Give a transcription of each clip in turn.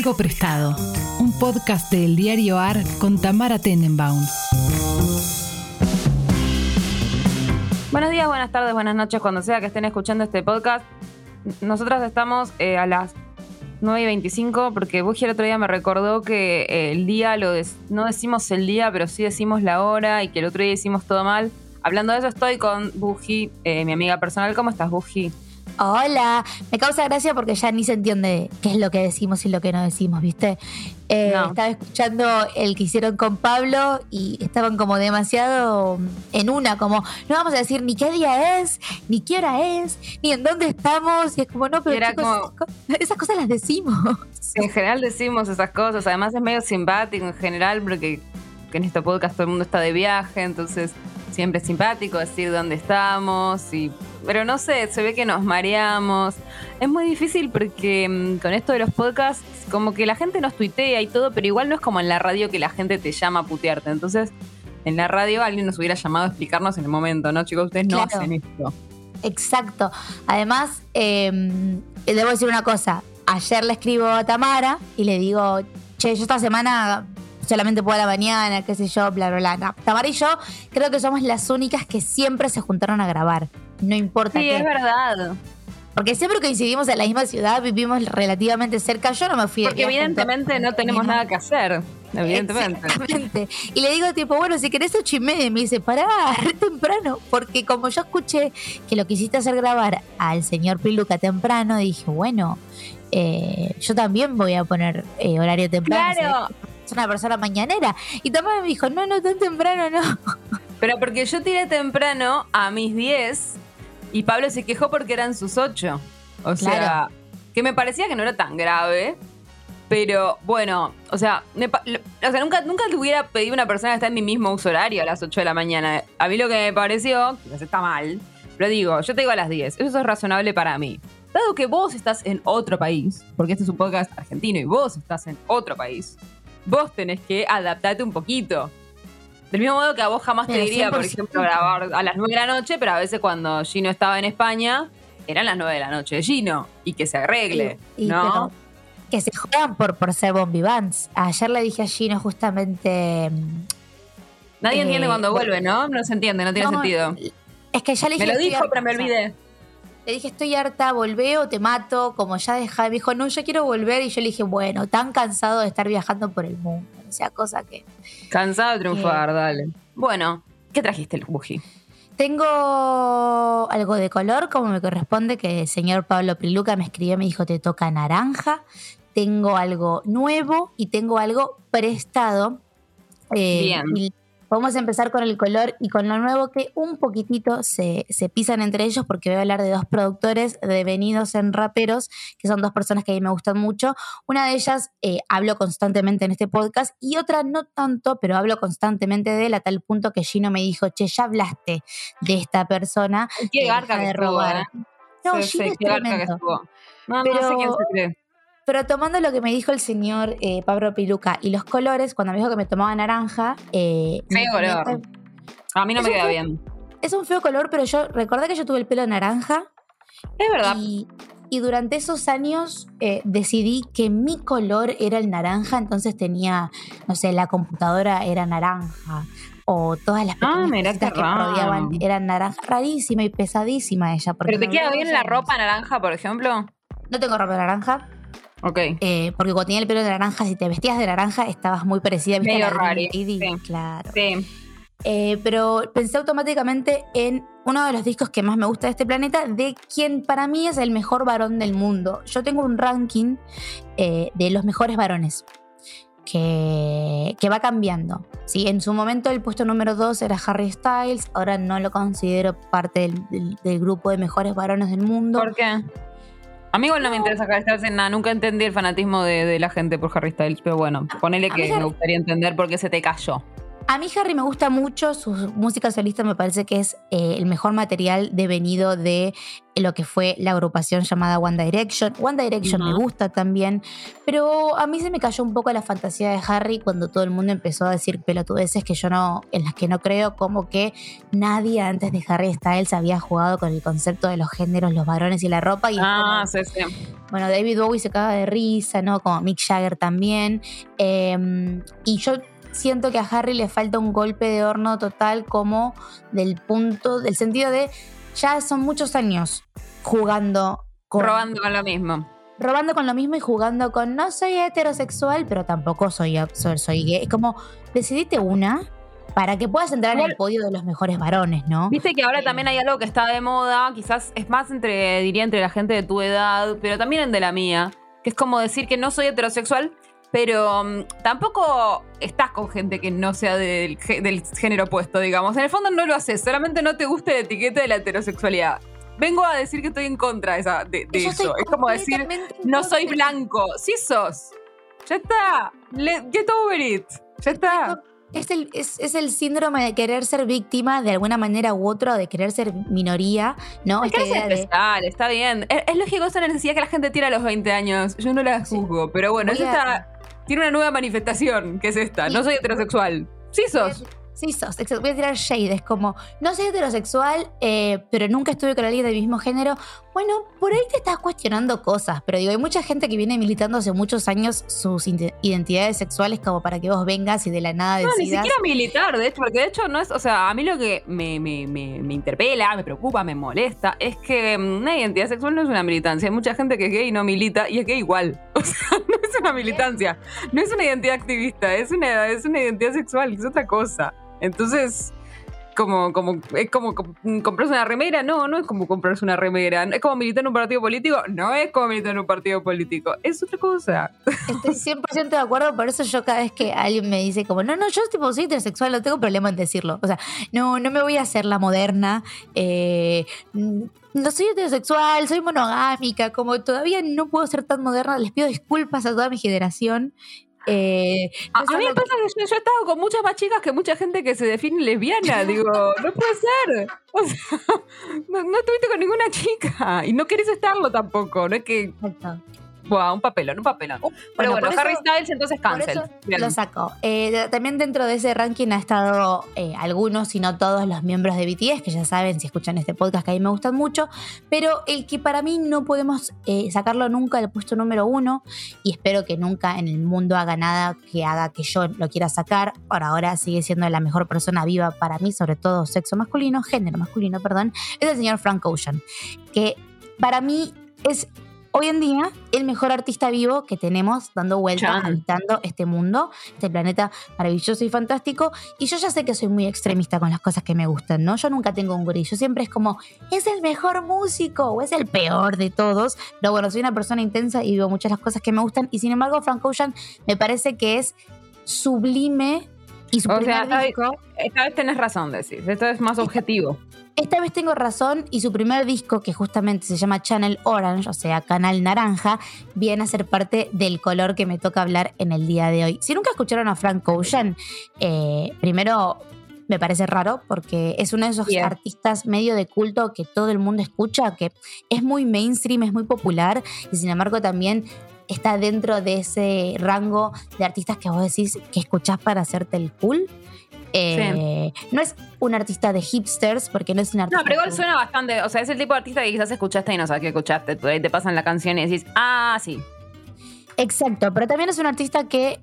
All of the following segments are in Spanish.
Algo Prestado, un podcast del diario AR con Tamara Tenenbaum. Buenos días, buenas tardes, buenas noches, cuando sea que estén escuchando este podcast. Nosotras estamos eh, a las 9 y 25 porque Buji el otro día me recordó que eh, el día, lo no decimos el día, pero sí decimos la hora y que el otro día hicimos todo mal. Hablando de eso, estoy con Buji, eh, mi amiga personal. ¿Cómo estás, Buji? Hola, me causa gracia porque ya ni se entiende qué es lo que decimos y lo que no decimos, ¿viste? Eh, estaba escuchando el que hicieron con Pablo y estaban como demasiado en una, como no vamos a decir ni qué día es, ni qué hora es, ni en dónde estamos, y es como no, pero esas cosas las decimos. en general decimos esas cosas, además es medio simpático en general porque en este podcast todo el mundo está de viaje, entonces siempre es simpático decir dónde estamos y pero no sé, se ve que nos mareamos. Es muy difícil porque mm, con esto de los podcasts, como que la gente nos tuitea y todo, pero igual no es como en la radio que la gente te llama a putearte. Entonces, en la radio alguien nos hubiera llamado a explicarnos en el momento, ¿no, chicos? Ustedes no hacen esto. Exacto. Además, em, debo decir una cosa. Ayer le escribo a Tamara y le digo, che, yo esta semana solamente puedo a la mañana, qué sé yo, bla, bla, bla. Tamara y yo creo que somos las únicas que siempre se juntaron a grabar no importa sí, es verdad. Porque siempre coincidimos en la misma ciudad, vivimos relativamente cerca. Yo no me fui Porque evidentemente no tenemos nada que hacer. Evidentemente. Y le digo, tipo, bueno, si querés ocho y media, y me dice, pará, temprano. Porque como yo escuché que lo quisiste hacer grabar al señor Piluca temprano, dije, bueno, eh, yo también voy a poner eh, horario temprano. Claro. Es una persona mañanera. Y también me dijo, no, no, tan temprano, no. Pero porque yo tiré temprano a mis 10 y Pablo se quejó porque eran sus ocho. O sea, que me parecía que no era tan grave. Pero bueno, o sea, o sea nunca, nunca le hubiera pedido a una persona que está en mi mismo uso horario a las 8 de la mañana. A mí lo que me pareció, quizás está mal, pero digo, yo te digo a las 10. Eso es razonable para mí. Dado que vos estás en otro país, porque este es un podcast argentino y vos estás en otro país, vos tenés que adaptarte un poquito. Del mismo modo que a vos jamás te diría, por ejemplo, grabar a las 9 de la noche, pero a veces cuando Gino estaba en España, eran las 9 de la noche de Gino. Y que se arregle, ¿no? que se jodan por, por ser bombivans. Ayer le dije a Gino justamente... Mm, Nadie entiende eh, cuando vuelve, ¿no? No se entiende, no tiene sentido. Es que ya le dije... Me lo dijo, pero me olvidé. Le dije, estoy harta, volvé o te mato, como ya dejá. Me dijo, no, yo quiero volver. Y yo le dije, bueno, tan cansado de estar viajando por el mundo. O sea, cosa que. Cansado de triunfar, dale. Bueno, ¿qué trajiste el buji? Tengo algo de color, como me corresponde, que el señor Pablo Priluca me escribió, me dijo, te toca naranja. Tengo algo nuevo y tengo algo prestado. Eh, Bien. Vamos a empezar con el color y con lo nuevo que un poquitito se, pisan entre ellos porque voy a hablar de dos productores devenidos en raperos, que son dos personas que a mí me gustan mucho. Una de ellas eh, hablo constantemente en este podcast y otra no tanto, pero hablo constantemente de él a tal punto que Gino me dijo, che, ya hablaste de esta persona. Qué garca de robar. ¿eh? No, Gino es tremendo. No, pero, no sé quién se cree. Pero tomando lo que me dijo el señor eh, Pablo Piluca y los colores, cuando me dijo que me tomaba naranja. Eh, feo color. A mí no me queda bien. Es un feo color, pero yo recordé que yo tuve el pelo naranja. Es verdad. Y, durante esos años eh, decidí que mi color era el naranja, entonces tenía, no sé, la computadora era naranja. O todas las ah, mira, que rodeaban eran naranja. Rarísima y pesadísima ella. ¿Pero te queda bien la ropa naranja, por ejemplo? No tengo ropa naranja. Ok. Eh, porque cuando tenía el pelo de naranja, si te vestías de naranja, estabas muy parecida a Medio sí. Claro. Sí. Eh, pero pensé automáticamente en uno de los discos que más me gusta de este planeta, de quien para mí es el mejor varón del mundo. Yo tengo un ranking eh, de los mejores varones. Que, que, va cambiando. ¿sí? En su momento el puesto número 2 era Harry Styles, ahora no lo considero parte del, grupo de mejores varones del mundo. ¿Por qué? A mí igual no, me interesa Harry Styles en nada. Nunca entendí el fanatismo de, la gente por Harry Styles. Pero bueno, ponele que me gustaría entender por qué se te cayó. A mí Harry me gusta mucho, su música solista me parece que es eh, el mejor material devenido de lo que fue la agrupación llamada One Direction. One Direction me gusta también, pero a mí se me cayó un poco la fantasía de Harry cuando todo el mundo empezó a decir pelotudeces que yo no, en las que no creo, como que nadie antes de Harry Styles había jugado con el concepto de los géneros, los varones y la ropa. Y ah, sí, sí. Bueno, David Bowie se caga de risa, ¿no? Como Mick Jagger también. Em, y yo siento que a Harry le falta un golpe de horno total como del punto, del sentido de ya son muchos años jugando con... Robando con lo mismo. Robando con lo mismo y jugando con no soy heterosexual, pero tampoco soy, soy, gay. Es como, decidite una para que puedas entrar en el podio de los mejores varones, ¿no? Viste que ahora también hay algo que está de moda, quizás es más entre, diría, entre la gente de tu edad, pero también en de la mía, que es como decir que no soy heterosexual, pero mm, tampoco estás con gente que no sea del, género opuesto, digamos. En el fondo no lo haces, solamente no te gusta la etiqueta de la heterosexualidad. Vengo a decir que estoy en contra de, esa, de, eso. Es como decir, no soy blanco. Sí sos. Ya está. get over it. Ya está. Es el, es, el, síndrome de querer ser víctima de alguna manera u otra, de querer ser minoría, ¿no? Es especial, está bien. Es, lógico esa necesidad que la gente tira a los 20 años. Yo no la juzgo, pero bueno, es esta tiene una nueva manifestación, que es esta. No soy heterosexual. Sí sos. Sí, sos. Voy a tirar shade. Es como, no soy heterosexual, eh, pero nunca estuve con alguien del mismo género. Bueno, por ahí te estás cuestionando cosas, pero digo, hay mucha gente que viene militando hace muchos años sus identidades sexuales como para que vos vengas y de la nada decidas. No, ni siquiera militar, de hecho, porque de hecho no es, o sea, a mí lo que me, me, me, me interpela, me preocupa, me molesta, es que mm, una identidad sexual no es una militancia. Hay mucha gente que es gay y no milita y es gay igual. No es una militancia, no es una identidad activista, es una, es una identidad sexual, es otra cosa. Entonces, como, como, es como comprarse una remera, no, no es como comprarse una remera, es como militar en un partido político, no es como militar en un partido político, es otra cosa. Estoy 100% de acuerdo, por eso yo cada vez que alguien me dice como, no, no, yo tipo, soy intersexual, no tengo problema en decirlo, o sea, no, no me voy a hacer la moderna, eh, no soy heterosexual, soy monogámica, como todavía no puedo ser tan moderna, les pido disculpas a toda mi generación. Eh, a, mí me pasa que yo, he estado con muchas más chicas que mucha gente que se define lesbiana. Digo, no puede ser. O sea, no, no, estuviste con ninguna chica y no querés estarlo tampoco. No es que un papelón, un papelón. Uh, Pero bueno, Harry Styles entonces cancel. Lo sacó. Eh, también dentro de ese ranking ha estado eh, algunos, si no todos, los miembros de BTS, que ya saben, si escuchan este podcast, que a mí me gustan mucho. Pero el que para mí no podemos eh, sacarlo nunca del puesto número uno, y espero que nunca en el mundo haga nada que haga que yo lo quiera sacar. Por ahora sigue siendo la mejor persona viva para mí, sobre todo sexo masculino, género masculino, perdón, es el señor Frank Ocean. Que para mí es hoy en día el mejor artista vivo que tenemos dando vueltas, habitando este mundo, este planeta maravilloso y fantástico. Y yo ya sé que soy muy extremista con las cosas que me gustan, ¿no? Yo nunca tengo un grillo, siempre es como, es el mejor músico o es el peor de todos. Pero bueno, soy una persona intensa y vivo muchas de las cosas que me gustan. Y sin embargo, Frank Ocean me parece que es sublime y su o sea, esta vez tenés razón, decís. Esto es más objetivo. Esta vez tengo razón y su primer disco, que justamente se llama Channel Orange, o sea, Canal Naranja, viene a ser parte del color que me toca hablar en el día de hoy. Si nunca escucharon a Frank Ocean, eh, primero me parece raro porque es uno de esos artistas medio de culto que todo el mundo escucha, que es muy mainstream, es muy popular y sin embargo también está dentro de ese rango de artistas que vos decís que escuchás para hacerte el cool. Eh, no es un artista de hipsters, porque no es un artista. No, pero igual suena bastante. O sea, es el tipo de artista que quizás escuchaste y no sabes que escuchaste. Te pasan la canción y decís, ah, sí. Exacto, pero también es un artista que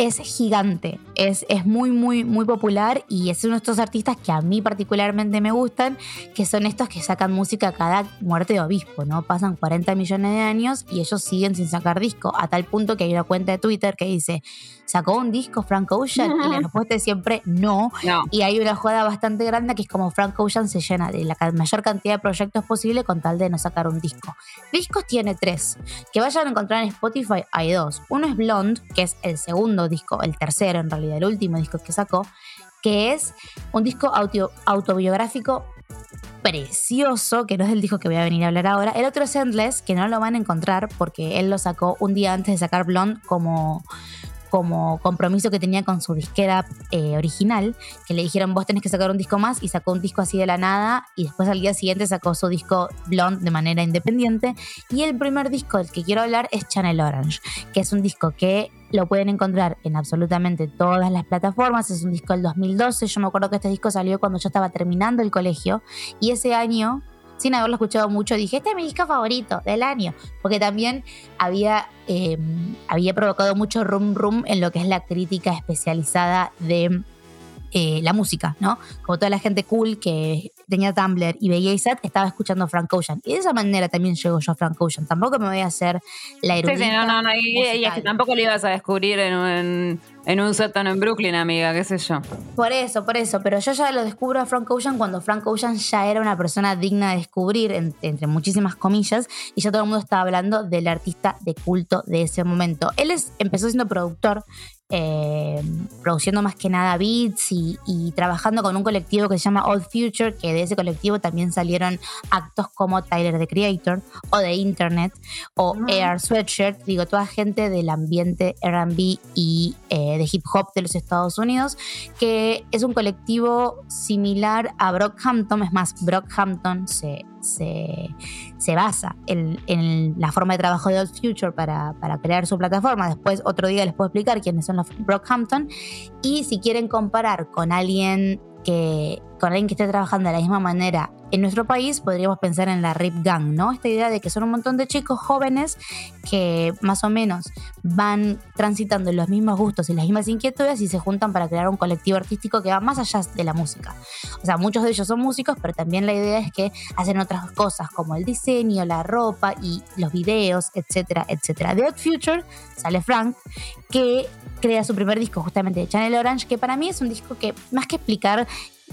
es gigante, es, es, muy, muy, muy popular y es uno de estos artistas que a mí particularmente me gustan, que son estos que sacan música cada muerte de obispo, ¿no? Pasan 40 millones de años y ellos siguen sin sacar disco, a tal punto que hay una cuenta de Twitter que dice, ¿sacó un disco Frank Ocean? Y la respuesta es siempre no. Y hay una jugada bastante grande que es como Frank Ocean se llena de la mayor cantidad de proyectos posible con tal de no sacar un disco. Discos tiene tres. Que vayan a encontrar en Spotify hay dos. Uno es Blonde, que es el segundo disco, el tercero en realidad, el último disco que sacó, que es un disco autobiográfico precioso, que no es el disco que voy a venir a hablar ahora. El otro es Endless, que no lo van a encontrar porque él lo sacó un día antes de sacar Blonde como como compromiso que tenía con su disquera eh, original, que le dijeron vos tenés que sacar un disco más y sacó un disco así de la nada y después al día siguiente sacó su disco Blonde de manera independiente y el primer disco del que quiero hablar es Channel Orange, que es un disco que lo pueden encontrar en absolutamente todas las plataformas. Es un disco del 2012. Yo me acuerdo que este disco salió cuando yo estaba terminando el colegio. Y ese año sin haberlo escuchado mucho, dije, este es mi disco favorito del año, porque también había, em, había provocado mucho rum rum en lo que es la crítica especializada de eh, la música, ¿no? Como toda la gente cool que tenía Tumblr y veía ISAT, estaba escuchando Frank Ocean. Y de esa manera también llego yo a Frank Ocean. Tampoco me voy a hacer la erudita Sí, sí, no, no, no. Y, es que tampoco lo ibas a descubrir en un, en un sótano en Brooklyn, amiga, qué sé yo. Por eso, por eso. Pero yo ya lo descubro a Frank Ocean cuando Frank Ocean ya era una persona digna de descubrir, entre muchísimas comillas, y ya todo el mundo estaba hablando del artista de culto de ese momento. Él es, empezó siendo productor eh, produciendo más que nada beats y, trabajando con un colectivo que se llama Old Future, que de ese colectivo también salieron actos como Tyler the Creator o de Internet o Air Sweatshirt, digo, toda gente del ambiente RB y eh, de hip hop de los Estados Unidos, que es un colectivo similar a Brockhampton, es más, Brockhampton se se, basa en, la forma de trabajo de Old Future para, para, crear su plataforma. Después, otro día les puedo explicar quiénes son los Brockhampton. Y si quieren comparar con alguien que con alguien que esté trabajando de la misma manera en nuestro país, podríamos pensar en la RIP Gang, ¿no? Esta idea de que son un montón de chicos jóvenes que más o menos van transitando los mismos gustos y las mismas inquietudes y se juntan para crear un colectivo artístico que va más allá de la música. O sea, muchos de ellos son músicos, pero también la idea es que hacen otras cosas como el diseño, la ropa y los videos, etcétera, etcétera. De Odd Future sale Frank, que crea su primer disco justamente de Channel Orange, que para mí es un disco que más que explicar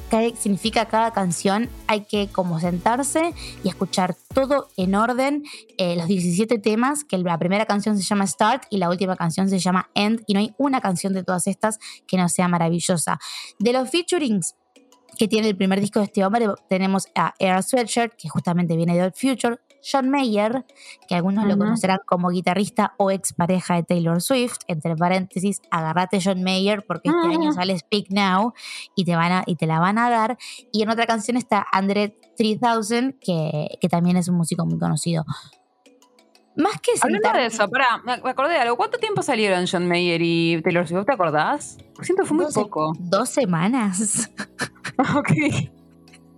qué significa cada canción, hay que como sentarse y escuchar todo en orden, eh, los 17 temas, que la primera canción se llama Start y la última canción se llama End, y no hay una canción de todas estas que no sea maravillosa. De los featurings que tiene el primer disco de este hombre, tenemos a Air Sweatshirt, que justamente viene de Old Future, John Mayer, que algunos lo conocerán como guitarrista o expareja de Taylor Swift, entre paréntesis, agarrate John Mayer porque este año sale Speak Now y te, van a, y te la van a dar. Y en otra canción está Andre 3000, que, que también es un músico muy conocido. Más que Hablando de eso, pará, me acordé de algo. ¿Cuánto tiempo salieron John Mayer y Taylor Swift? ¿Te acordás? Siento que fue muy poco. Dos semanas. ok.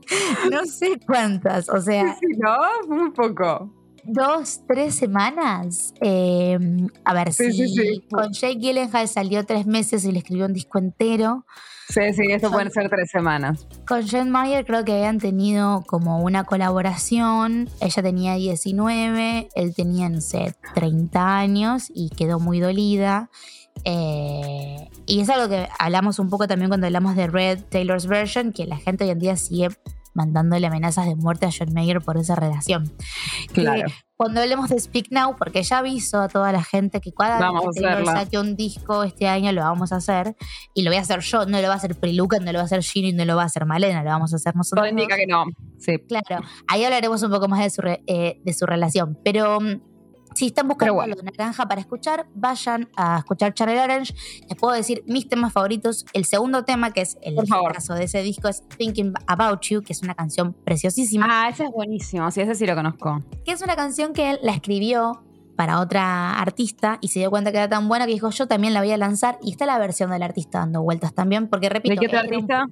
no sé cuántas, o sea. no, un poco. Dos, tres semanas. Em, a ver, si con Jake Gyllenhaal salió tres meses y le escribió un disco entero. Sí, sí, eso pueden ser tres semanas. Con Jen Mayer creo que habían tenido como una colaboración. Ella tenía 19, él tenía, no sé, 30 años y quedó muy dolida. Eh, y es algo que hablamos un poco también cuando hablamos de Red Taylor's Version, que la gente hoy en día sigue mandándole amenazas de muerte a John Mayer por esa relación. Claro. cuando hablemos de Speak Now, porque ya aviso a toda la gente que cuando saque un disco este año lo vamos a hacer, y lo voy a hacer yo, no lo va a hacer Priluca, no lo va a hacer Ginny, no lo va a hacer Malena, lo vamos a hacer nosotros. Todo indica que no. Sí. Claro, ahí hablaremos un poco más de su, eh, de su relación, pero mm, si están buscando bueno. de naranja para escuchar, vayan a escuchar Channel Orange. Les puedo decir mis temas favoritos. El segundo tema, que es el caso de ese disco, es Thinking About You, que es una canción preciosísima. Ah, ese es buenísimo. Sí, ese sí lo conozco. Que es una canción que él la escribió para otra artista y se dio cuenta que era tan buena que dijo yo también la voy a lanzar y está la versión del artista dando vueltas también porque repito ¿De qué otro artista?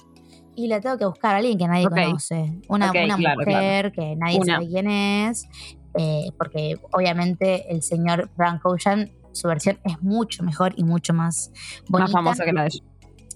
y la tengo que buscar a alguien que nadie conoce una, mujer que nadie sabe quién es eh, porque obviamente el señor Frank Ocean, su versión es mucho mejor y mucho más bonita. Más famosa que la de ella.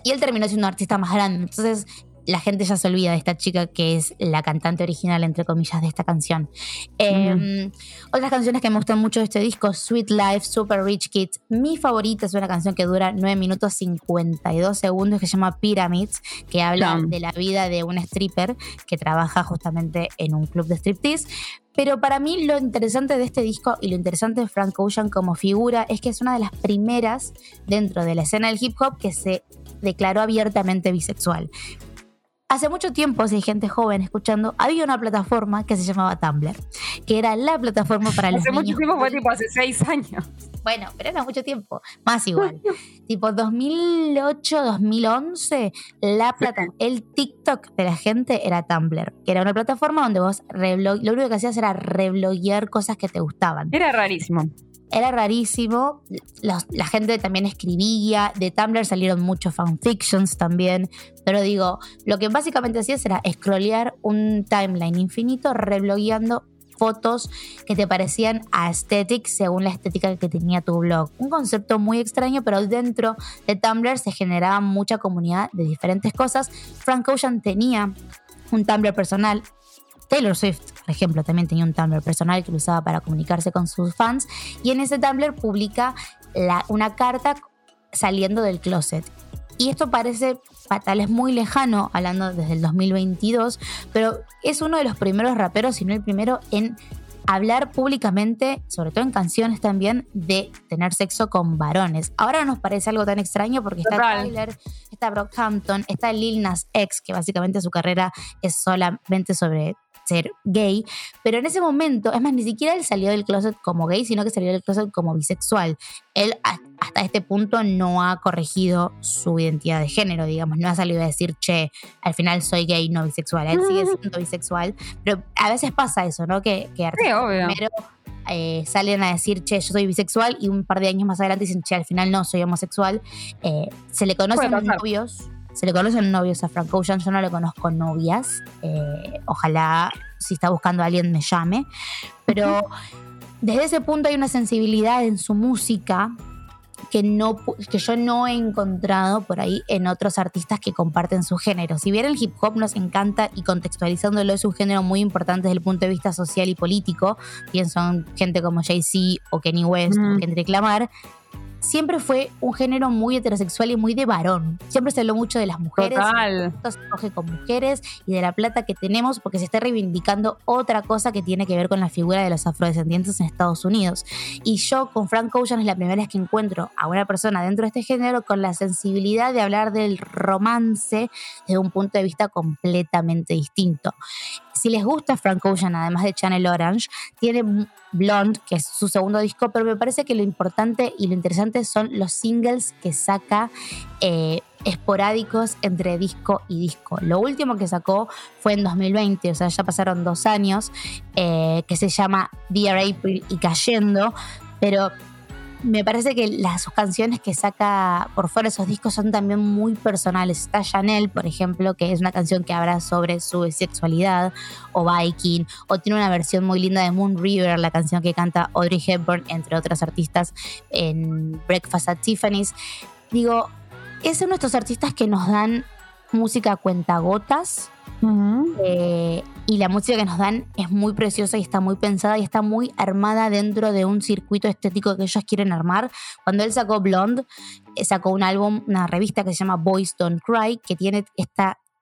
Y él terminó siendo un artista más grande. Entonces, la gente ya se olvida de esta chica que es la cantante original, entre comillas, de esta canción. Em, otras canciones que me gustan mucho de este disco, Sweet Life, Super Rich Kids. Mi favorita es una canción que dura 9 minutos 52 segundos que se llama Pyramids, que habla de la vida de un stripper que trabaja justamente en un club de striptease. Pero para mí lo interesante de este disco y lo interesante de Frank Ocean como figura es que es una de las primeras dentro de la escena del hip hop que se declaró abiertamente bisexual. Hace mucho tiempo, si hay gente joven escuchando, había una plataforma que se llamaba Tumblr, que era la plataforma para los hace niños. Hace mucho tiempo fue tipo hace seis años. bueno, pero era mucho tiempo. Más igual. tipo 2008, 2011, la plata, el TikTok de la gente era Tumblr, que era una plataforma donde vos lo único que hacías era rebloguear cosas que te gustaban. Era rarísimo era rarísimo. la gente también escribía. De Tumblr salieron muchos fanfictions también. Pero digo, lo que básicamente hacías era scrollear un timeline infinito, reblogueando fotos que te parecían aesthetic según la estética que tenía tu blog. Un concepto muy extraño, pero dentro de Tumblr se generaba mucha comunidad de diferentes cosas. Frank Ocean tenía un Tumblr personal Taylor Swift, por ejemplo, también tenía un Tumblr personal que lo usaba para comunicarse con sus fans y en ese Tumblr publica una carta saliendo del closet. Y esto parece fatal, es muy lejano, hablando desde el 2022, pero es uno de los primeros raperos, si no el primero, en hablar públicamente, sobre todo en canciones también, de tener sexo con varones. Ahora no nos parece algo tan extraño porque está Tyler, está Brockhampton, está Lil Nas X, que básicamente su carrera es solamente sobre ser gay, pero en ese momento, es más, ni siquiera él salió del closet como gay, sino que salió del closet como bisexual. Él hasta este punto no ha corregido su identidad de género, digamos, no ha salido a decir, che, al final soy gay, no bisexual. Él sigue siendo bisexual, pero a veces pasa eso, ¿no? Que, que primero eh, salen a decir, che, yo soy bisexual y un par de años más adelante dicen, che, al final no, soy homosexual. Eh, se le conocen novios se le conocen novios a Frank Ocean, yo no le conozco novias. Eh, ojalá, si está buscando a alguien, me llame. Pero desde ese punto hay una sensibilidad en su música que, no, que yo no he encontrado por ahí en otros artistas que comparten su género. Si bien el hip hop nos encanta y contextualizándolo es un género muy importante desde el punto de vista social y político, pienso en gente como Jay-Z o Kenny West o Kendrick Lamar, siempre fue un género muy heterosexual y muy de varón. Siempre se habló mucho de las mujeres. Total. Se coge con mujeres y de la plata que tenemos porque se está reivindicando otra cosa que tiene que ver con la figura de los afrodescendientes en Estados Unidos. Y yo con Frank Ocean es la primera vez que encuentro a una persona dentro de este género con la sensibilidad de hablar del romance desde un punto de vista completamente distinto. Si les gusta Frank Ocean, además de Channel Orange, tiene Blonde, que es su segundo disco, pero me parece que lo importante y lo interesante son los singles que saca eh, esporádicos entre disco y disco. Lo último que sacó fue en 2020, o sea, ya pasaron dos años, eh, que se llama Dear April y Cayendo, pero me parece que las canciones que saca por fuera esos discos son también muy personales. Está Chanel, por ejemplo, que es una canción que habla sobre su sexualidad, o Viking, o tiene una versión muy linda de Moon River, la canción que canta Audrey Hepburn, entre otras artistas, en Breakfast at Tiffany's. Digo, es uno de estos artistas que nos dan música eh, y la música que nos dan es muy preciosa y está muy pensada y está muy armada dentro de un circuito estético que ellos quieren armar. Cuando él sacó Blonde, eh, sacó un álbum, una revista que se llama Boys Don't Cry, que tiene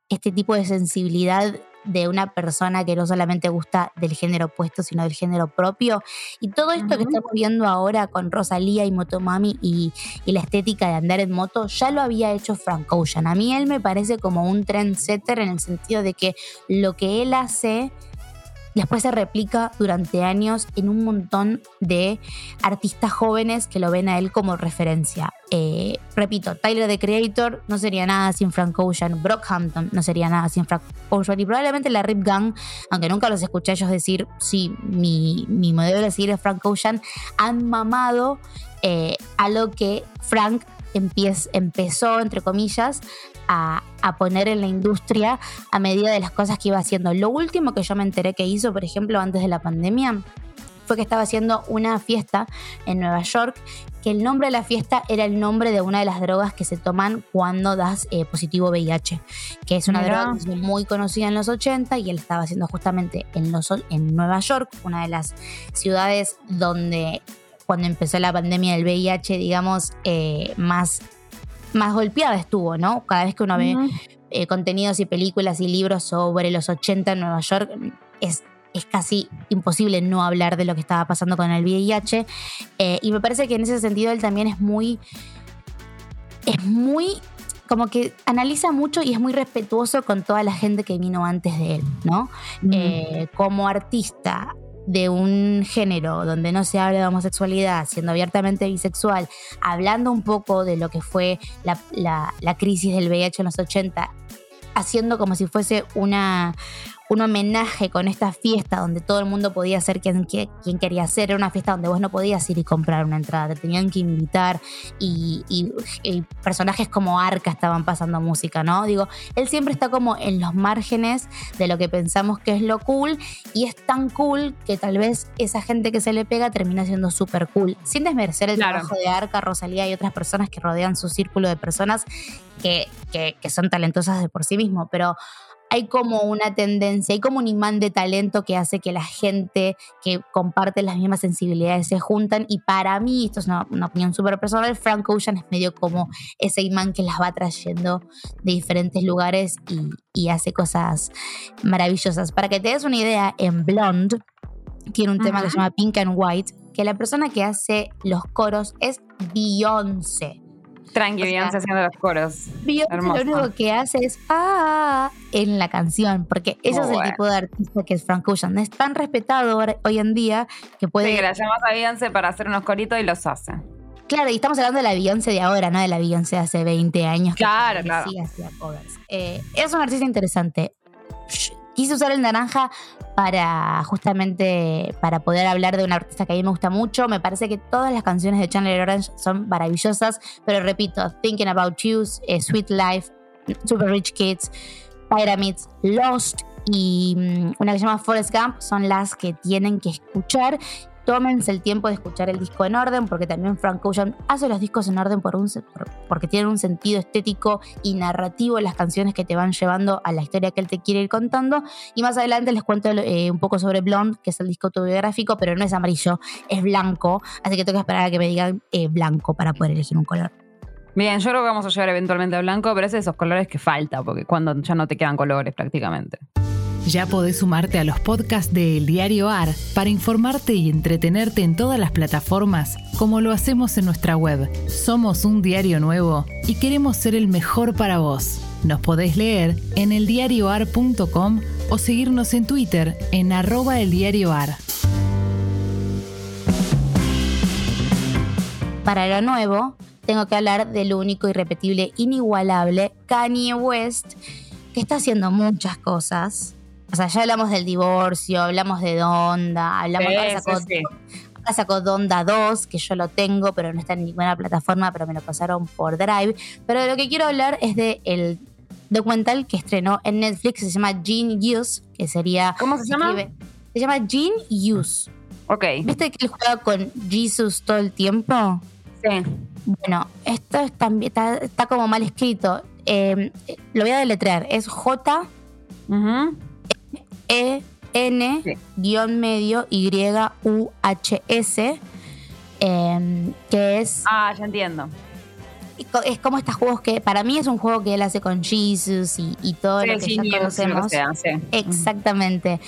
este tipo de sensibilidad de una persona que no solamente gusta del género opuesto, sino del género propio. Y todo esto que estamos viendo ahora con Rosalía y Motomami y, y la estética de andar en moto, ya lo había hecho Frank Ocean. A mí él me parece como un trendsetter en el sentido de que lo que él hace Después se replica durante años en un montón de artistas jóvenes que lo ven a él como referencia. Eh, repito, Tyler the Creator no sería nada sin Frank Ocean, Brockhampton no sería nada sin Frank Ocean y probablemente la Rip Gang, aunque nunca los escuché ellos decir, sí, mi, mi modelo de seguir es Frank Ocean, han mamado eh, a lo que Frank empezó, entre comillas, a, poner en la industria a medida de las cosas que iba haciendo. Lo último que yo me enteré que hizo, por ejemplo, antes de la pandemia, fue que estaba haciendo una fiesta en Nueva York, que el nombre de la fiesta era el nombre de una de las drogas que se toman cuando das eh, positivo VIH, que es una droga muy conocida en los 80 y él estaba haciendo justamente en, los, en Nueva York, una de las ciudades donde cuando empezó la pandemia del VIH, digamos, eh, más, más golpeada estuvo, ¿no? Cada vez que uno ve eh, contenidos y películas y libros sobre los 80 en Nueva York, es, es casi imposible no hablar de lo que estaba pasando con el VIH. Eh, y me parece que en ese sentido él también es muy. Es muy como que analiza mucho y es muy respetuoso con toda la gente que vino antes de él, ¿no? como artista de un género donde no se habla de homosexualidad, siendo abiertamente bisexual, hablando un poco de lo que fue la, crisis del VIH en los 80, haciendo como si fuese una, un homenaje con esta fiesta donde todo el mundo podía ser quien, quien, quería ser. Era una fiesta donde vos no podías ir y comprar una entrada, te tenían que invitar y, personajes como Arca estaban pasando música, ¿no? Digo, él siempre está como en los márgenes de lo que pensamos que es lo cool y es tan cool que tal vez esa gente que se le pega termina siendo súper cool, sin desmerecer el trabajo de Arca, Rosalía y otras personas que rodean su círculo de personas que, que, que son talentosas de por sí mismo, pero hay como una tendencia, hay como un imán de talento que hace que la gente que comparte las mismas sensibilidades se juntan. Y para mí, esto es una, opinión súper personal, Frank Ocean es medio como ese imán que las va trayendo de diferentes lugares y, hace cosas maravillosas. Para que te des una idea, en Blonde tiene un tema que se llama Pink and White, que la persona que hace los coros es Beyoncé. Tranqui, Beyoncé haciendo los coros. Beyoncé lo único que hace es ah en la canción, porque ese es el tipo de artista que es Frank Ocean. Es tan respetado hoy en día que puede. Sí, que la llamas a Beyoncé para hacer unos coritos y los hace. Claro, y estamos hablando de la Beyoncé de ahora, no de la Beyoncé de hace 20 años. Claro, claro. Sí, hacía covers. Eh, es un artista interesante quise usar el naranja para justamente para poder hablar de una artista que a mí me gusta mucho. Me parece que todas las canciones de Chandler Orange son maravillosas, pero repito, Thinking About You, eh, Sweet Life, Super Rich Kids, Pyramids, Lost y mm, una que se llama Forest Gump son las que tienen que escuchar tómense el tiempo de escuchar el disco en orden, porque también Frank Ocean hace los discos en orden por un, porque tienen un sentido estético y narrativo las canciones que te van llevando a la historia que él te quiere ir contando. Y más adelante les cuento eh, un poco sobre Blonde, que es el disco autobiográfico, pero no es amarillo, es blanco, así que tengo que esperar a que me digan eh, blanco para poder elegir un color. Bien, yo creo que vamos a llegar eventualmente a blanco, pero es de esos colores que falta, porque cuando ya no te quedan colores prácticamente. Ya podés sumarte a los podcasts de El Diario AR para informarte y entretenerte en todas las plataformas, como lo hacemos en nuestra web. Somos un diario nuevo y queremos ser el mejor para vos. Nos podés leer en eldiarioar.com o seguirnos en Twitter en arroba eldiarioar. Para lo nuevo, tengo que hablar del único, irrepetible, inigualable Kanye West, que está haciendo muchas cosas o sea, ya hablamos del divorcio, hablamos de Donda, hablamos de acá sacó, Donda 2, que yo lo tengo, pero no está en ninguna plataforma, pero me lo pasaron por Drive. Pero de lo que quiero hablar es del el documental que estrenó en Netflix, se llama Gene que sería... ¿Cómo se llama? se llama Gene Use. Ok. ¿Viste que él juega con Jesus todo el tiempo? Sí. Bueno, esto está, está, como mal escrito. Eh, lo voy a deletrear. Es J... E N guion medio Y U H S em, que es ah ya entiendo. Es como estos juegos que para mí es un juego que él hace con Jesus y, todo lo que ya conocemos. exactamente.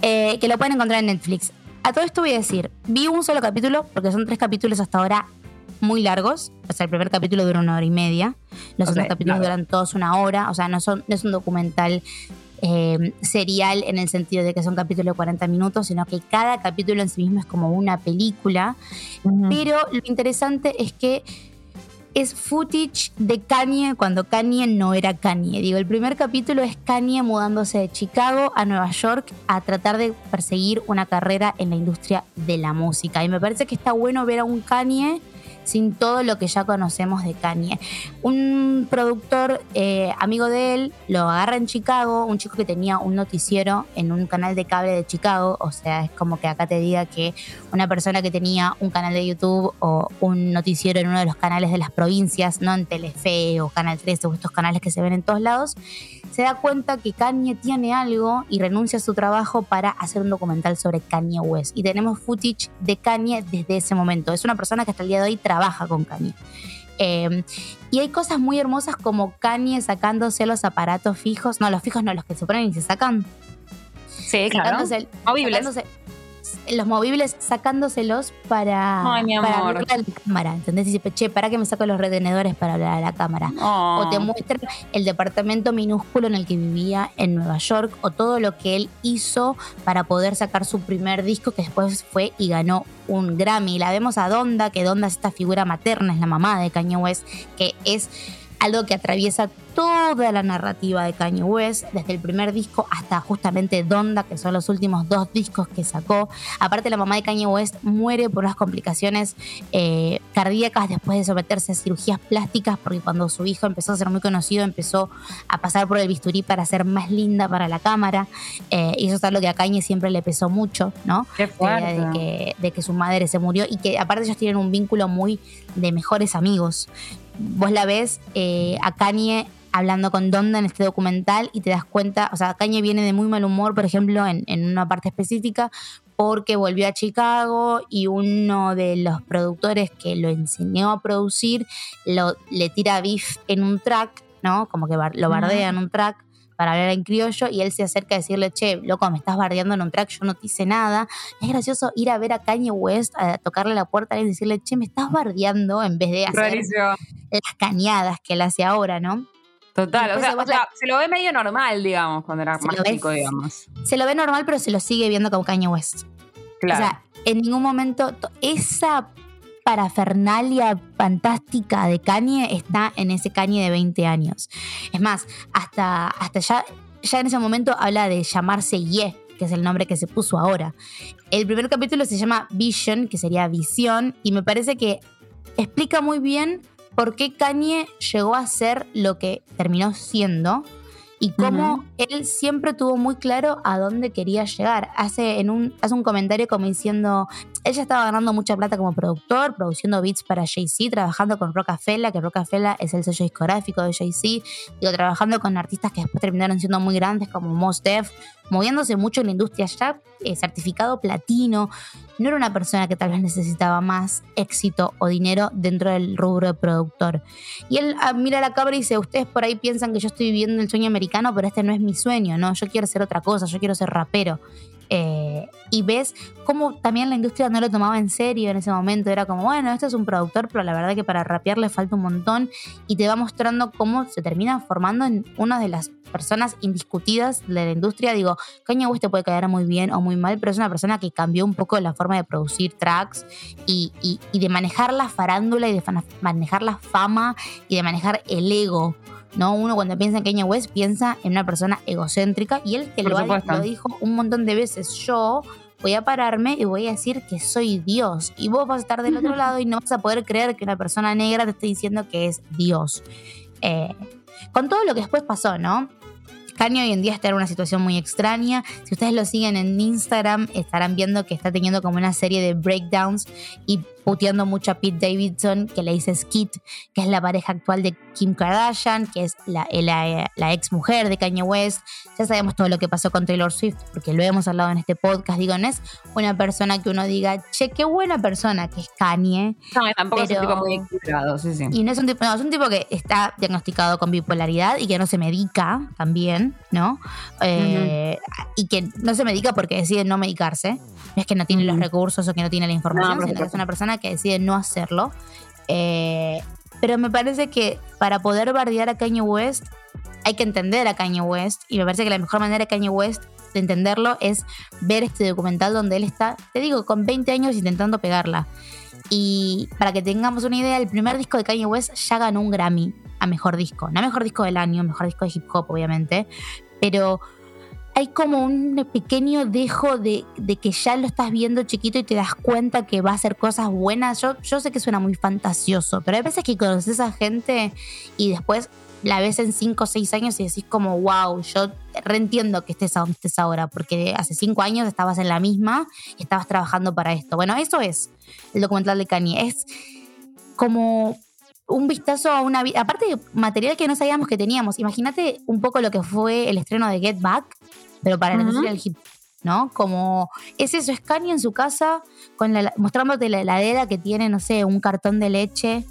Eh, que lo pueden encontrar en Netflix. A todo esto voy a decir vi un solo capítulo porque son tres capítulos hasta ahora muy largos. O sea, el primer capítulo dura una hora y media. Los otros capítulos duran todos una hora. O sea, no, son, no es un documental eh, serial en el sentido de que son capítulos de 40 minutos, sino que cada capítulo en sí mismo es como una película. Pero lo interesante es que es footage de Kanye cuando Kanye no era Kanye. Digo, el primer capítulo es Kanye mudándose de Chicago a Nueva York a tratar de perseguir una carrera en la industria de la música. Y me parece que está bueno ver a un Kanye sin todo lo que ya conocemos de Kanye. Un productor eh, amigo de él lo agarra en Chicago, un chico que tenía un noticiero en un canal de cable de Chicago, o sea, es como que acá te diga que una persona que tenía un canal de YouTube o un noticiero en uno de los canales de las provincias, no en Telefe o Canal 13 o estos canales que se ven en todos lados, se da cuenta que Kanye tiene algo y renuncia a su trabajo para hacer un documental sobre Kanye West. Y tenemos footage de Kanye desde ese momento. Es una persona que hasta el día de hoy trabaja con Kanye. Em, y hay cosas muy hermosas como Kanye sacándose los aparatos fijos, no, los fijos no, los que se ponen y se sacan. Sí, claro. Sacándose, los movibles sacándoselos para, Ay, mi amor. la cámara. ¿Entendés? Y dice, che, ¿para que me saco los retenedores para hablar a la cámara? Oh. O te muestra el departamento minúsculo en el que vivía en Nueva York o todo lo que él hizo para poder sacar su primer disco que después fue y ganó un Grammy. La vemos a Donda, que Donda es esta figura materna, es la mamá de Kanye West, que es algo que atraviesa toda la narrativa de Kanye West, desde el primer disco hasta justamente Donda, que son los últimos dos discos que sacó. Aparte, la mamá de Kanye West muere por unas complicaciones eh, cardíacas después de someterse a cirugías plásticas, porque cuando su hijo empezó a ser muy conocido, empezó a pasar por el bisturí para ser más linda para la cámara. Eh, y eso es algo que a Kanye siempre le pesó mucho, ¿no? Qué la idea fuerte. de que, de que su madre se murió y que aparte ellos tienen un vínculo muy de mejores amigos. Vos la ves eh, a Kanye hablando con Donda en este documental y te das cuenta, o sea, Kanye viene de muy mal humor, por ejemplo, en, en una parte específica, porque volvió a Chicago y uno de los productores que lo enseñó a producir lo, le tira beef en un track, ¿no? Como que bar- lo bardea en un track para hablar en criollo y él se acerca a decirle, che, loco, me estás bardeando en un track, yo no te hice nada. Es gracioso ir a ver a Kanye West, a tocarle la puerta y decirle, che, me estás bardeando en vez de hacer Rarísimo. las cañadas que él hace ahora, ¿no? Total, o sea, se o vos sea, la- se lo ve medio normal, digamos, cuando era más chico, digamos. Se lo ve normal, pero se lo sigue viendo como Kanye West. Claro. O sea, en ningún momento to- esa parafernalia fantástica de Kanye está en ese Kanye de 20 años. Es más, hasta, hasta ya, ya en ese momento habla de llamarse Ye, que es el nombre que se puso ahora. El primer capítulo se llama Vision, que sería visión, y me parece que explica muy bien por qué Kanye llegó a ser lo que terminó siendo y cómo él siempre tuvo muy claro a dónde quería llegar. Hace, en un, hace un comentario como diciendo, él ya estaba ganando mucha plata como productor, produciendo beats para Jay-Z, trabajando con Rockefeller, que Rockefeller es el sello discográfico de Jay-Z, digo, trabajando con artistas que después terminaron siendo muy grandes como Mos Def, moviéndose mucho en la industria ya, eh, certificado platino. No era una persona que tal vez necesitaba más éxito o dinero dentro del rubro de productor. Y él ah, mira la cámara y dice, ustedes por ahí piensan que yo estoy viviendo el sueño americano, pero este no es mi sueño, ¿no? Yo quiero ser otra cosa, yo quiero ser rapero. Eh, y ves cómo también la industria no lo tomaba en serio en ese momento. Era como, bueno, este es un productor, pero la verdad que para rapear le falta un montón. Y te va mostrando cómo se termina formando en una de las personas indiscutidas de la industria. Digo, Kanye West te puede caer muy bien o muy mal, pero es una persona que cambió un poco la forma de producir tracks y, y- de manejar la farándula y de manejar la fama y de manejar el ego. ¿No? Uno cuando piensa en Kanye West piensa en una persona egocéntrica y él Por lo, ha- lo dijo un montón de veces. Yo voy a pararme y voy a decir que soy Dios. Y vos vas a estar del otro lado y no vas a poder creer que una persona negra te esté diciendo que es Dios. Eh, con todo lo que después pasó, ¿no? Kanye hoy en día está en una situación muy extraña. Si ustedes lo siguen en Instagram, estarán viendo que está teniendo como una serie de breakdowns y puteando mucho a Pete Davidson, que le dice Skit, que es la pareja actual de Kim Kardashian, que es la, la, la ex mujer de Kanye West. Ya sabemos todo lo que pasó con Taylor Swift, porque lo hemos hablado en este podcast. Digo, no es una persona que uno diga, che, qué buena persona que es Kanye. No, tampoco es un pero- tipo muy equilibrado, sí, sí. Y no es un tipo, no, es un tipo que está diagnosticado con bipolaridad y que no se medica también, ¿no? Eh, Y que no se medica porque decide no medicarse. No es que no tiene los recursos o que no tiene la información, No, por sino que es una persona que decide no hacerlo. Eh, pero me parece que para poder bardear a Kanye West hay que entender a Kanye West y me parece que la mejor manera de Kanye West de entenderlo es ver este documental donde él está, te digo, con 20 años intentando pegarla. Y para que tengamos una idea, el primer disco de Kanye West ya ganó un Grammy a mejor disco. No a mejor disco del año, mejor disco de hip hop, obviamente. Pero hay como un pequeño dejo de, de que ya lo estás viendo chiquito y te das cuenta que va a hacer cosas buenas. Yo, yo sé que suena muy fantasioso, pero hay veces que conoces a gente y después la ves en 5 o 6 años y decís como, wow, yo reentiendo que estés a donde estés ahora, porque hace 5 años estabas en la misma y estabas trabajando para esto. Bueno, eso es el documental de Kanye. Es como un vistazo a una vida, aparte de material que no sabíamos que teníamos. Imagínate un poco lo que fue el estreno de Get Back, pero para la Ujú. industria del hip ¿no? Como es eso, es Kanye en su casa con la- mostrándote la heladera que tiene, no sé, un cartón de leche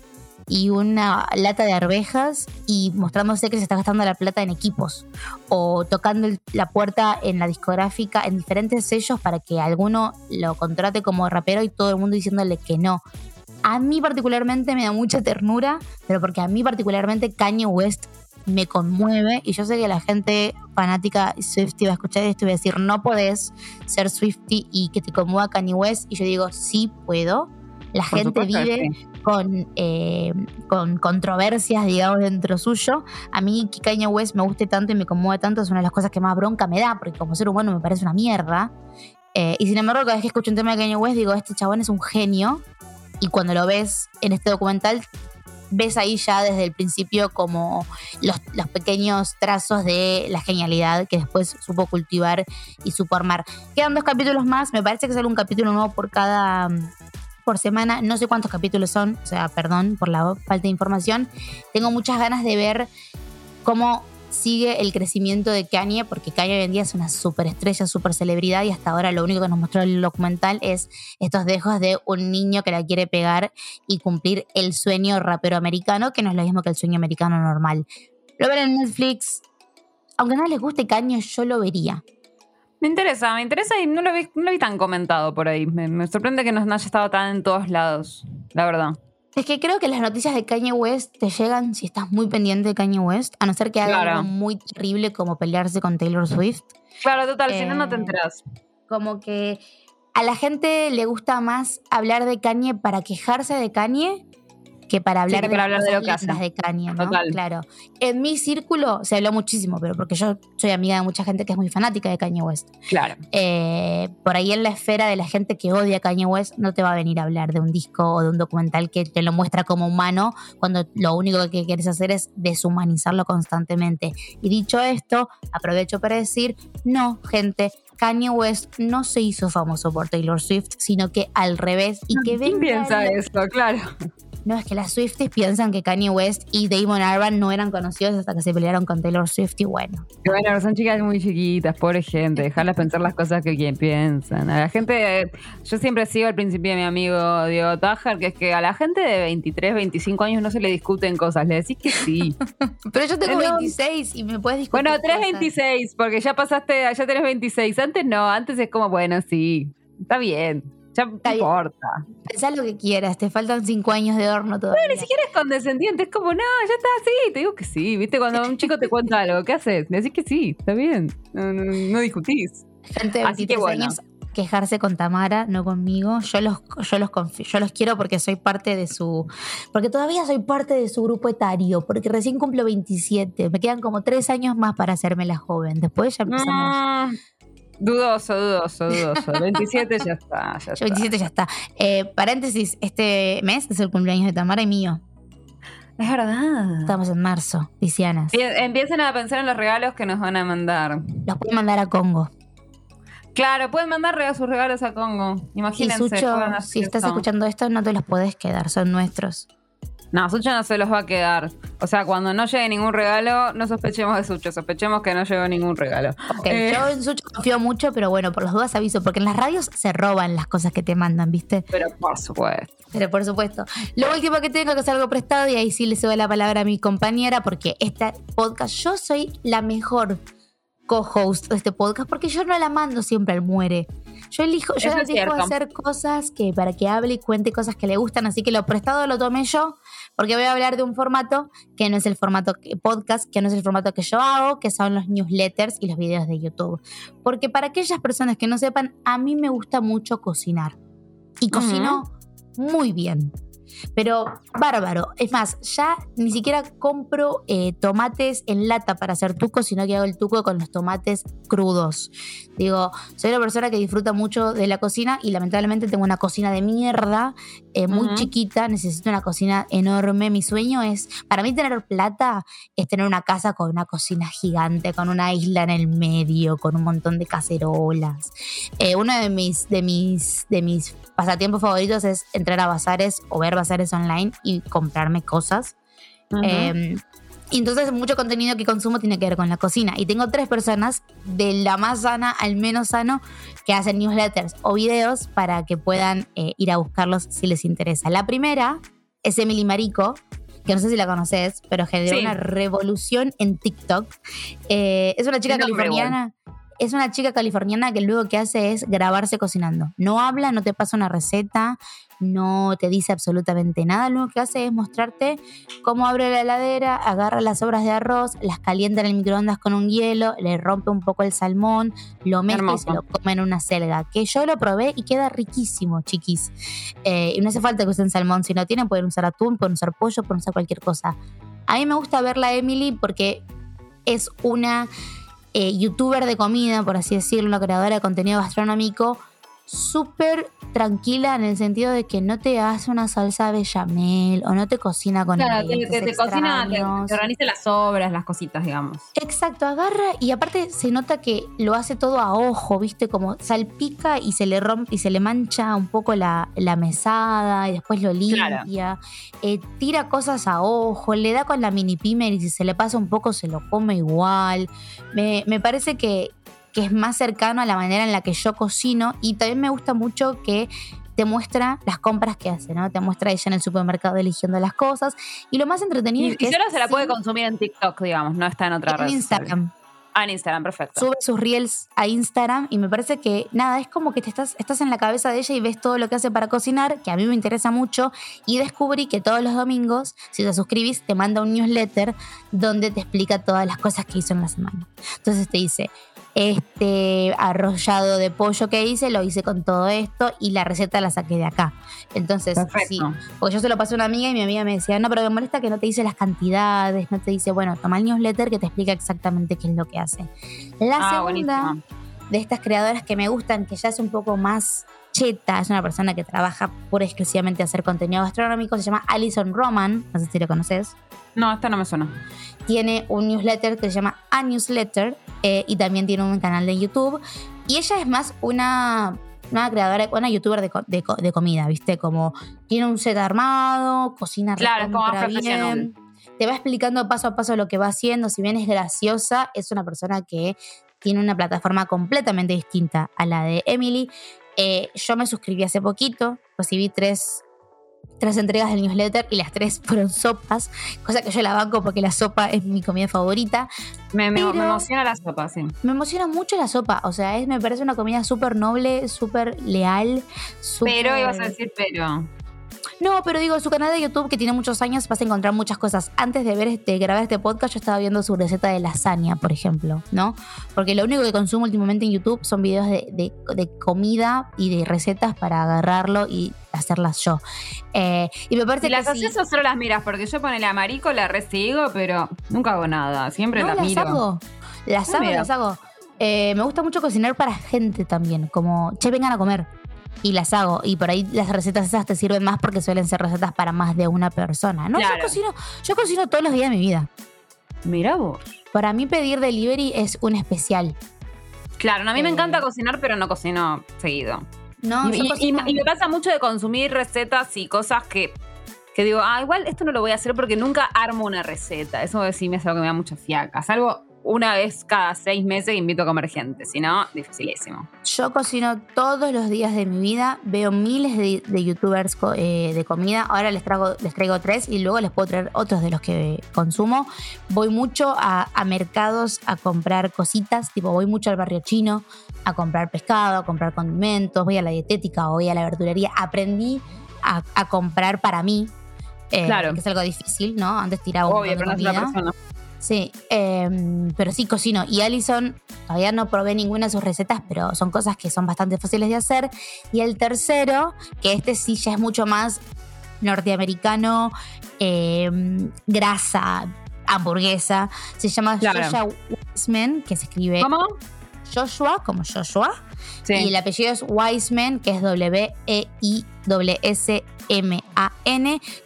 y una lata de arvejas y mostrándose que se está gastando la plata en equipos o tocando la puerta en la discográfica en diferentes sellos para que alguno lo contrate como rapero y todo el mundo diciéndole que no. A mí particularmente me da mucha ternura, pero porque a mí particularmente Kanye West me conmueve y yo sé que la gente fanática Swifty va a escuchar esto y va a decir, no podés ser Swifty y que te conmueva Kanye West. Y yo digo, sí puedo. La gente vive con, eh, con controversias, digamos, dentro suyo. A mí que Kanye West me guste tanto y me conmueve tanto es una de las cosas que más bronca me da, porque como ser humano me parece una mierda. Eh, y sin embargo, cada vez que escucho un tema de Kanye West, digo, este chabón es un genio. Y cuando lo ves en este documental, ves ahí ya desde el principio como los, los, pequeños trazos de la genialidad que después supo cultivar y supo armar. Quedan dos capítulos más, me parece que sale un capítulo nuevo por cada por semana, no sé cuántos capítulos son, o sea, perdón por la falta de información. Tengo muchas ganas de ver cómo sigue el crecimiento de Kanye, porque Kanye hoy en día es una superestrella, super celebridad, y hasta ahora lo único que nos mostró el documental es estos dejos de un niño que la quiere pegar y cumplir el sueño rapero americano, que no es lo mismo que el sueño americano normal. Lo ven en Netflix. Aunque no les guste Kanye, yo lo vería. Me interesa, me interesa y no lo vi, no lo vi tan comentado por ahí. Me, me sorprende que no haya estado tan en todos lados, la verdad. Es que creo que las noticias de Kanye West te llegan si estás muy pendiente de Kanye West, a no ser que haga algo muy terrible como pelearse con Taylor Swift. Claro, total, si no, no te eh, enteras. Como que a la gente le gusta más hablar de Kanye para quejarse de Kanye que para hablar, de, hablar de, lo que de Kanye, ¿no? Claro. En mi círculo se habló muchísimo, pero porque yo soy amiga de mucha gente que es muy fanática de Kanye West. Claro. Eh, por ahí en la esfera de la gente que odia a Kanye West no te va a venir a hablar de un disco o de un documental que te lo muestra como humano cuando lo único que quieres hacer es deshumanizarlo constantemente. Y dicho esto, aprovecho para decir, no, gente, Kanye West no se hizo famoso por Taylor Swift, sino que al revés. Y que ¿Quién piensa eso? Claro. No, es que las Swifties piensan que Kanye West y Damon Albarn no eran conocidos hasta que se pelearon con Taylor Swift y bueno. Bueno, son chicas muy chiquitas, pobre gente, dejarlas pensar las cosas que quien piensan. A la gente, yo siempre sigo al principio de mi amigo Diego Tajar, que es que a la gente de 23, 25 años no se le discuten cosas, le decís que sí. Pero yo tengo 26 y me puedes discutir. Bueno, tenés 26, porque ya pasaste, ya tenés 26. Antes no, antes es como, bueno, sí, está bien. Ya no importa. Pensá lo que quieras, te faltan cinco años de horno todavía. No, ni siquiera es condescendiente, es como, no, ya está así. Te digo que sí, ¿viste? Cuando un chico te cuenta algo, ¿qué haces? Le decís que sí, está bien. No, discutís. Gente así que bueno. años quejarse con Tamara, no conmigo. Yo los, yo los confío, yo los quiero porque soy parte de su. Porque todavía soy parte de su grupo etario, porque recién cumplo 27. Me quedan como tres años más para hacerme la joven. Después ya empezamos. Ah. Dudoso, dudoso, dudoso. 27 ya está. Ya 27 ya está. Eh, paréntesis, este mes es el cumpleaños de Tamara y mío. Es verdad. Estamos en marzo, Lisianas. Empiecen a pensar en los regalos que nos van a mandar. Los pueden mandar a Congo. Claro, pueden mandar sus regalos a Congo. Imagínense. si estás escuchando esto, no te los puedes quedar, son nuestros. No, Sucho no se los va a quedar. O sea, cuando no llegue ningún regalo, no sospechemos de Sucho, sospechemos que no llegó ningún regalo. Eh, yo en Sucho confío mucho, pero bueno, por las dudas aviso, porque en las radios se roban las cosas que te mandan, ¿viste? Pero por supuesto. Pero por supuesto. Lo último que tengo que hacer algo prestado, y ahí sí le cedo la palabra a mi compañera, porque este podcast, yo soy la mejor co-host de este podcast, porque yo no la mando siempre al muere. Yo elijo, yo elijo hacer cosas que para que hable y cuente cosas que le gustan, así que lo prestado lo tomé yo porque voy a hablar de un formato que no es el formato podcast, que no es el formato que yo hago, que son los newsletters y los videos de YouTube. Porque para aquellas personas que no sepan, a mí me gusta mucho cocinar. Y cocino muy bien pero bárbaro. Es más, ya ni siquiera compro eh, tomates en lata para hacer tuco, sino que hago el tuco con los tomates crudos. Digo, soy una persona que disfruta mucho de la cocina y lamentablemente tengo una cocina de mierda, eh, muy chiquita, necesito una cocina enorme. Mi sueño es, para mí tener plata es tener una casa con una cocina gigante, con una isla en el medio, con un montón de cacerolas. Eh, uno de mis, de mis, de mis pasatiempos favoritos es entrar a bazares o ver bazares online y comprarme cosas. Em, y entonces mucho contenido que consumo tiene que ver con la cocina. Y tengo tres personas, de la más sana al menos sano, que hacen newsletters o videos para que puedan eh, ir a buscarlos si les interesa. La primera es Emily Marico, que no sé si la conoces, pero generó una revolución en TikTok. Eh, es una chica californiana es una chica californiana que luego que hace es grabarse cocinando. No habla, no te pasa una receta, no te dice absolutamente nada. Lo único que hace es mostrarte cómo abre la heladera, agarra las sobras de arroz, las calienta en el microondas con un hielo, le rompe un poco el salmón, lo mezcla y se lo come en una selga. Que yo lo probé y queda riquísimo, chiquis. Eh, y no hace falta que usen salmón, si no tienen pueden usar atún, pueden usar pollo, pueden usar cualquier cosa. A mí me gusta verla Emily porque es una eh, youtuber de comida, por así decirlo, creadora de contenido gastronómico, súper tranquila en el sentido de que no te hace una salsa bechamel o no te cocina con Claro, te, te, cocina, te, organiza las obras, las cositas, digamos. Exacto, agarra y aparte se nota que lo hace todo a ojo, ¿viste? Como salpica y se le rompe y se le mancha un poco la, mesada y después lo limpia. Eh, tira cosas a ojo, le da con la mini pimer y si se le pasa un poco se lo come igual. Me, me parece que, que es más cercano a la manera en la que yo cocino y también me gusta mucho que te muestra las compras que hace, ¿no? Te muestra ella en el supermercado eligiendo las cosas y lo más entretenido es que... Y solo se la puede consumir en TikTok, digamos, no está en otra red. En Instagram. Ah, en Instagram, perfecto. Sube sus reels a Instagram y me parece que nada, es como que te estás, estás en la cabeza de ella y ves todo lo que hace para cocinar, que a mí me interesa mucho, y descubrí que todos los domingos, si te suscribís, te manda un newsletter donde te explica todas las cosas que hizo en la semana. Entonces te dice, este arrollado de pollo que hice, lo hice con todo esto y la receta la saqué de acá. Entonces, sí, porque yo se lo pasé a una amiga y mi amiga me decía, no, pero me molesta que no te dice las cantidades, no te dice, bueno, toma el newsletter que te explica exactamente qué es lo que hace. La ah, segunda de estas creadoras que me gustan, que ya es un poco más cheta, es una persona que trabaja pura y exclusivamente a hacer contenido gastronómico, se llama Alison Roman, no sé si lo conoces. No, esta no me suena. Tiene un newsletter que se llama A Newsletter eh, y también tiene un canal de YouTube. Y ella es más una, una creadora, una youtuber de, comida, ¿viste? Como tiene un set armado, cocina claro, como bien. Te va explicando paso a paso lo que va haciendo. Si bien es graciosa, es una persona que tiene una plataforma completamente distinta a la de Emily. Eh, yo me suscribí hace poquito, recibí tres tres entregas del newsletter y las tres fueron sopas, cosa que yo la banco porque la sopa es mi comida favorita. Me, emociona la sopa, sí. Me emociona mucho la sopa, o sea, es, me parece una comida súper noble, súper leal. Pero ibas a decir pero. No, pero digo, su canal de YouTube, que tiene muchos años, vas a encontrar muchas cosas. Antes de ver este, grabar este podcast, yo estaba viendo su receta de lasaña, por ejemplo, ¿no? Porque lo único que consumo últimamente en YouTube son videos de, comida y de recetas para agarrarlo y hacerlas yo. Eh, y me parece y las haces o solo las miras, porque yo ponele a Marico, la resigo, pero nunca hago nada. Siempre las, miro. Hago. Las hago, las hago. Eh, me gusta mucho cocinar para gente también, como, che, vengan a comer y las hago. Y por ahí las recetas esas te sirven más porque suelen ser recetas para más de una persona. No, yo cocino, yo cocino todos los días de mi vida. Mira vos. Para mí pedir delivery es un especial. Claro, a mí me eh. encanta cocinar, pero no cocino seguido. No, y, me pasa mucho de consumir recetas y cosas que, que digo, ah, igual esto no lo voy a hacer porque nunca armo una receta. Eso sí me hace algo que me da mucha fiaca. Salvo una vez cada seis meses invito a comer gente, si no, dificilísimo. Yo cocino todos los días de mi vida, veo miles de, youtubers eh, de comida, ahora les traigo, les traigo tres y luego les puedo traer otros de los que consumo. Voy mucho a, mercados a comprar cositas, tipo voy mucho al barrio chino a comprar pescado, a comprar condimentos, voy a la dietética, voy a la verdulería, aprendí a, comprar para mí, eh, claro. que es algo difícil, ¿no? Antes tiraba un Obvio, pero persona. Sí, em, pero sí cocino. Y Alison, todavía no probé ninguna de sus recetas, pero son cosas que son bastante fáciles de hacer. Y el tercero, que este sí ya es mucho más norteamericano, em, grasa, hamburguesa, se llama Joshua Wiseman, que se escribe... ¿Cómo? Joshua, como Joshua. Y el apellido es Wiseman, que es W-E-I-S-M-A-N,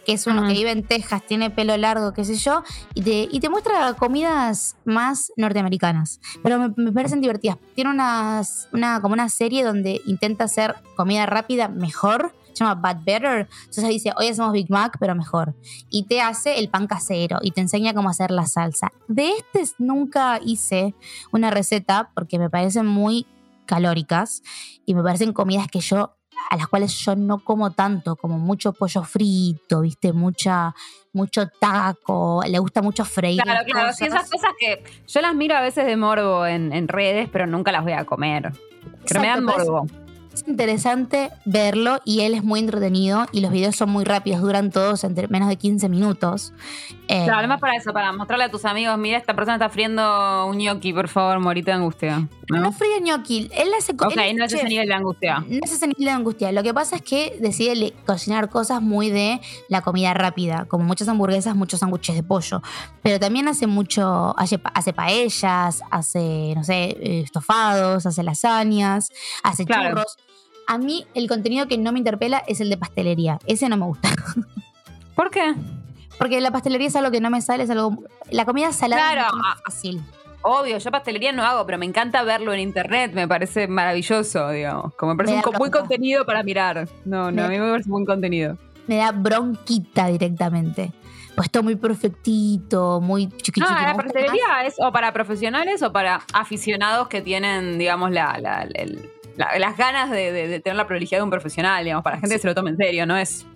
que es uno que vive en Texas, tiene pelo largo, qué sé yo, y te, y te muestra comidas más norteamericanas. Pero me, parecen divertidas. Tiene unas, una, como una serie donde intenta hacer comida rápida mejor se llama Bad Better. Entonces dice, hoy hacemos Big Mac, pero mejor. Y te hace el pan casero y te enseña cómo hacer la salsa. De este nunca hice una receta porque me parecen muy calóricas y me parecen comidas que yo a las cuales yo no como tanto, como mucho pollo frito, viste, mucha, mucho taco, le gusta mucho freír. Claro, claro, sí, esas cosas que yo las miro a veces de morbo en, redes, pero nunca las voy a comer. Pero me dan morbo es interesante verlo y él es muy entretenido y los videos son muy rápidos, duran todos entre menos de 15 minutos. Eh, claro, además para eso, para mostrarle a tus amigos, mira, esta persona está friendo un gnocchi, por favor, morita de angustia. No, no fríe gnocchi, él hace Ok, no es ese nivel de angustia. No es ese nivel de angustia. Lo que pasa es que decide cocinar cosas muy de la comida rápida, como muchas hamburguesas, muchos sándwiches de pollo. Pero también hace mucho, hace, hace paellas, hace, no sé, estofados, hace lasañas, hace churros. A mí el contenido que no me interpela es el de pastelería. Ese no me gusta. ¿Por qué? Porque la pastelería es algo que no me sale, es algo... La comida salada es más ah, fácil. Obvio, yo pastelería no hago, pero me encanta verlo en internet, me parece maravilloso, digamos. Como me parece un buen contenido para mirar. No, no, a mí me parece buen contenido. Me da bronquita directamente. Pues todo muy perfectito, muy chiquitito. No, la pastelería es o para profesionales o para aficionados que tienen, digamos, la, la el, las ganas de, tener la prolijidad de un profesional, digamos, para la gente que se lo tome en serio, no es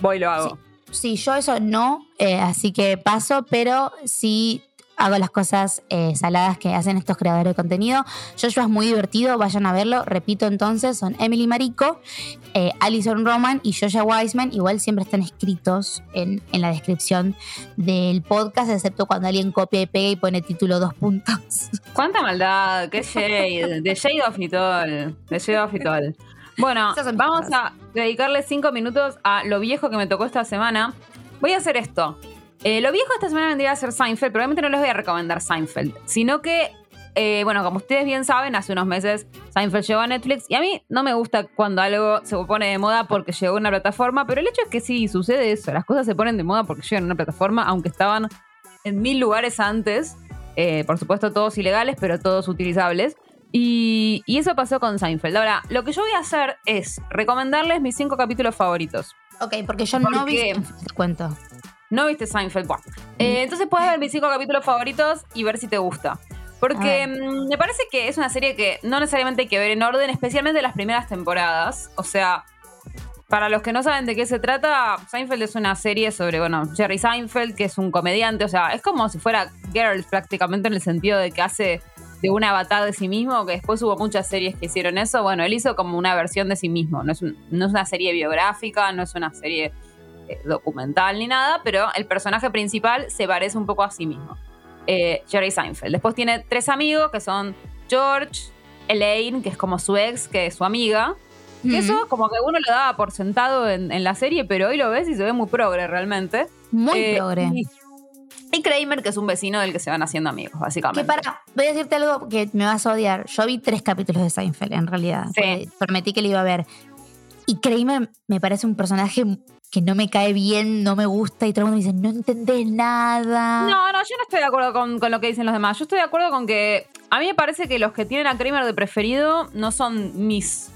voy y lo hago. Sí, yo eso no, eh, así que paso, pero sí hago las cosas eh, saladas que hacen estos creadores de contenido. Joshua es muy divertido, vayan a verlo. Repito entonces, son Emily Marico, eh, Alison Roman y Joshua Wiseman. Igual siempre están escritos en, la descripción del podcast, excepto cuando alguien copia y pega y pone título dos puntos. Cuánta maldad, qué shade, de shade of it all, de shade of it all. Bueno, vamos a dedicarle cinco minutos a lo viejo que me tocó esta semana. Voy a hacer esto. Eh, lo viejo esta semana vendría a ser Seinfeld, probablemente no les voy a recomendar Seinfeld, sino que, eh, bueno, como ustedes bien saben, hace unos meses Seinfeld llegó a Netflix y a mí no me gusta cuando algo se pone de moda porque llegó a una plataforma, pero el hecho es que sí sucede eso, las cosas se ponen de moda porque llegan a una plataforma, aunque estaban en mil lugares antes, eh, por supuesto todos ilegales, pero todos utilizables. Y, eso pasó con Seinfeld. Ahora, lo que yo voy a hacer es recomendarles mis cinco capítulos favoritos. Ok, porque yo no vi. Cuento. ¿No viste Seinfeld? Eh, entonces puedes ver mis cinco capítulos favoritos y ver si te gusta. Porque mm, me parece que es una serie que no necesariamente hay que ver en orden, especialmente las primeras temporadas. O sea, para los que no saben de qué se trata, Seinfeld es una serie sobre, bueno, Jerry Seinfeld, que es un comediante. O sea, es como si fuera Girls prácticamente en el sentido de que hace de un avatar de sí mismo, que después hubo muchas series que hicieron eso. Bueno, él hizo como una versión de sí mismo. No es, no es una serie biográfica, no es una serie documental ni nada, pero el personaje principal se parece un poco a sí mismo. Eh, Jerry Seinfeld. Después tiene tres amigos que son George, Elaine, que es como su ex, que es su amiga. Que eso como que uno lo daba por sentado en, la serie, pero hoy lo ves y se ve muy progre realmente. Muy eh, progre. Y, Kramer, que es un vecino del que se van haciendo amigos, básicamente. Que para, voy a decirte algo que me vas a odiar. Yo vi tres capítulos de Seinfeld, en realidad. Sí. Prometí que le iba a ver. Y Kramer me parece un personaje que no me cae bien, no me gusta y todo el mundo me dice, no entendés nada. No, no, yo no estoy de acuerdo con, lo que dicen los demás. Yo estoy de acuerdo con que a mí me parece que los que tienen a Kramer de preferido no son mis,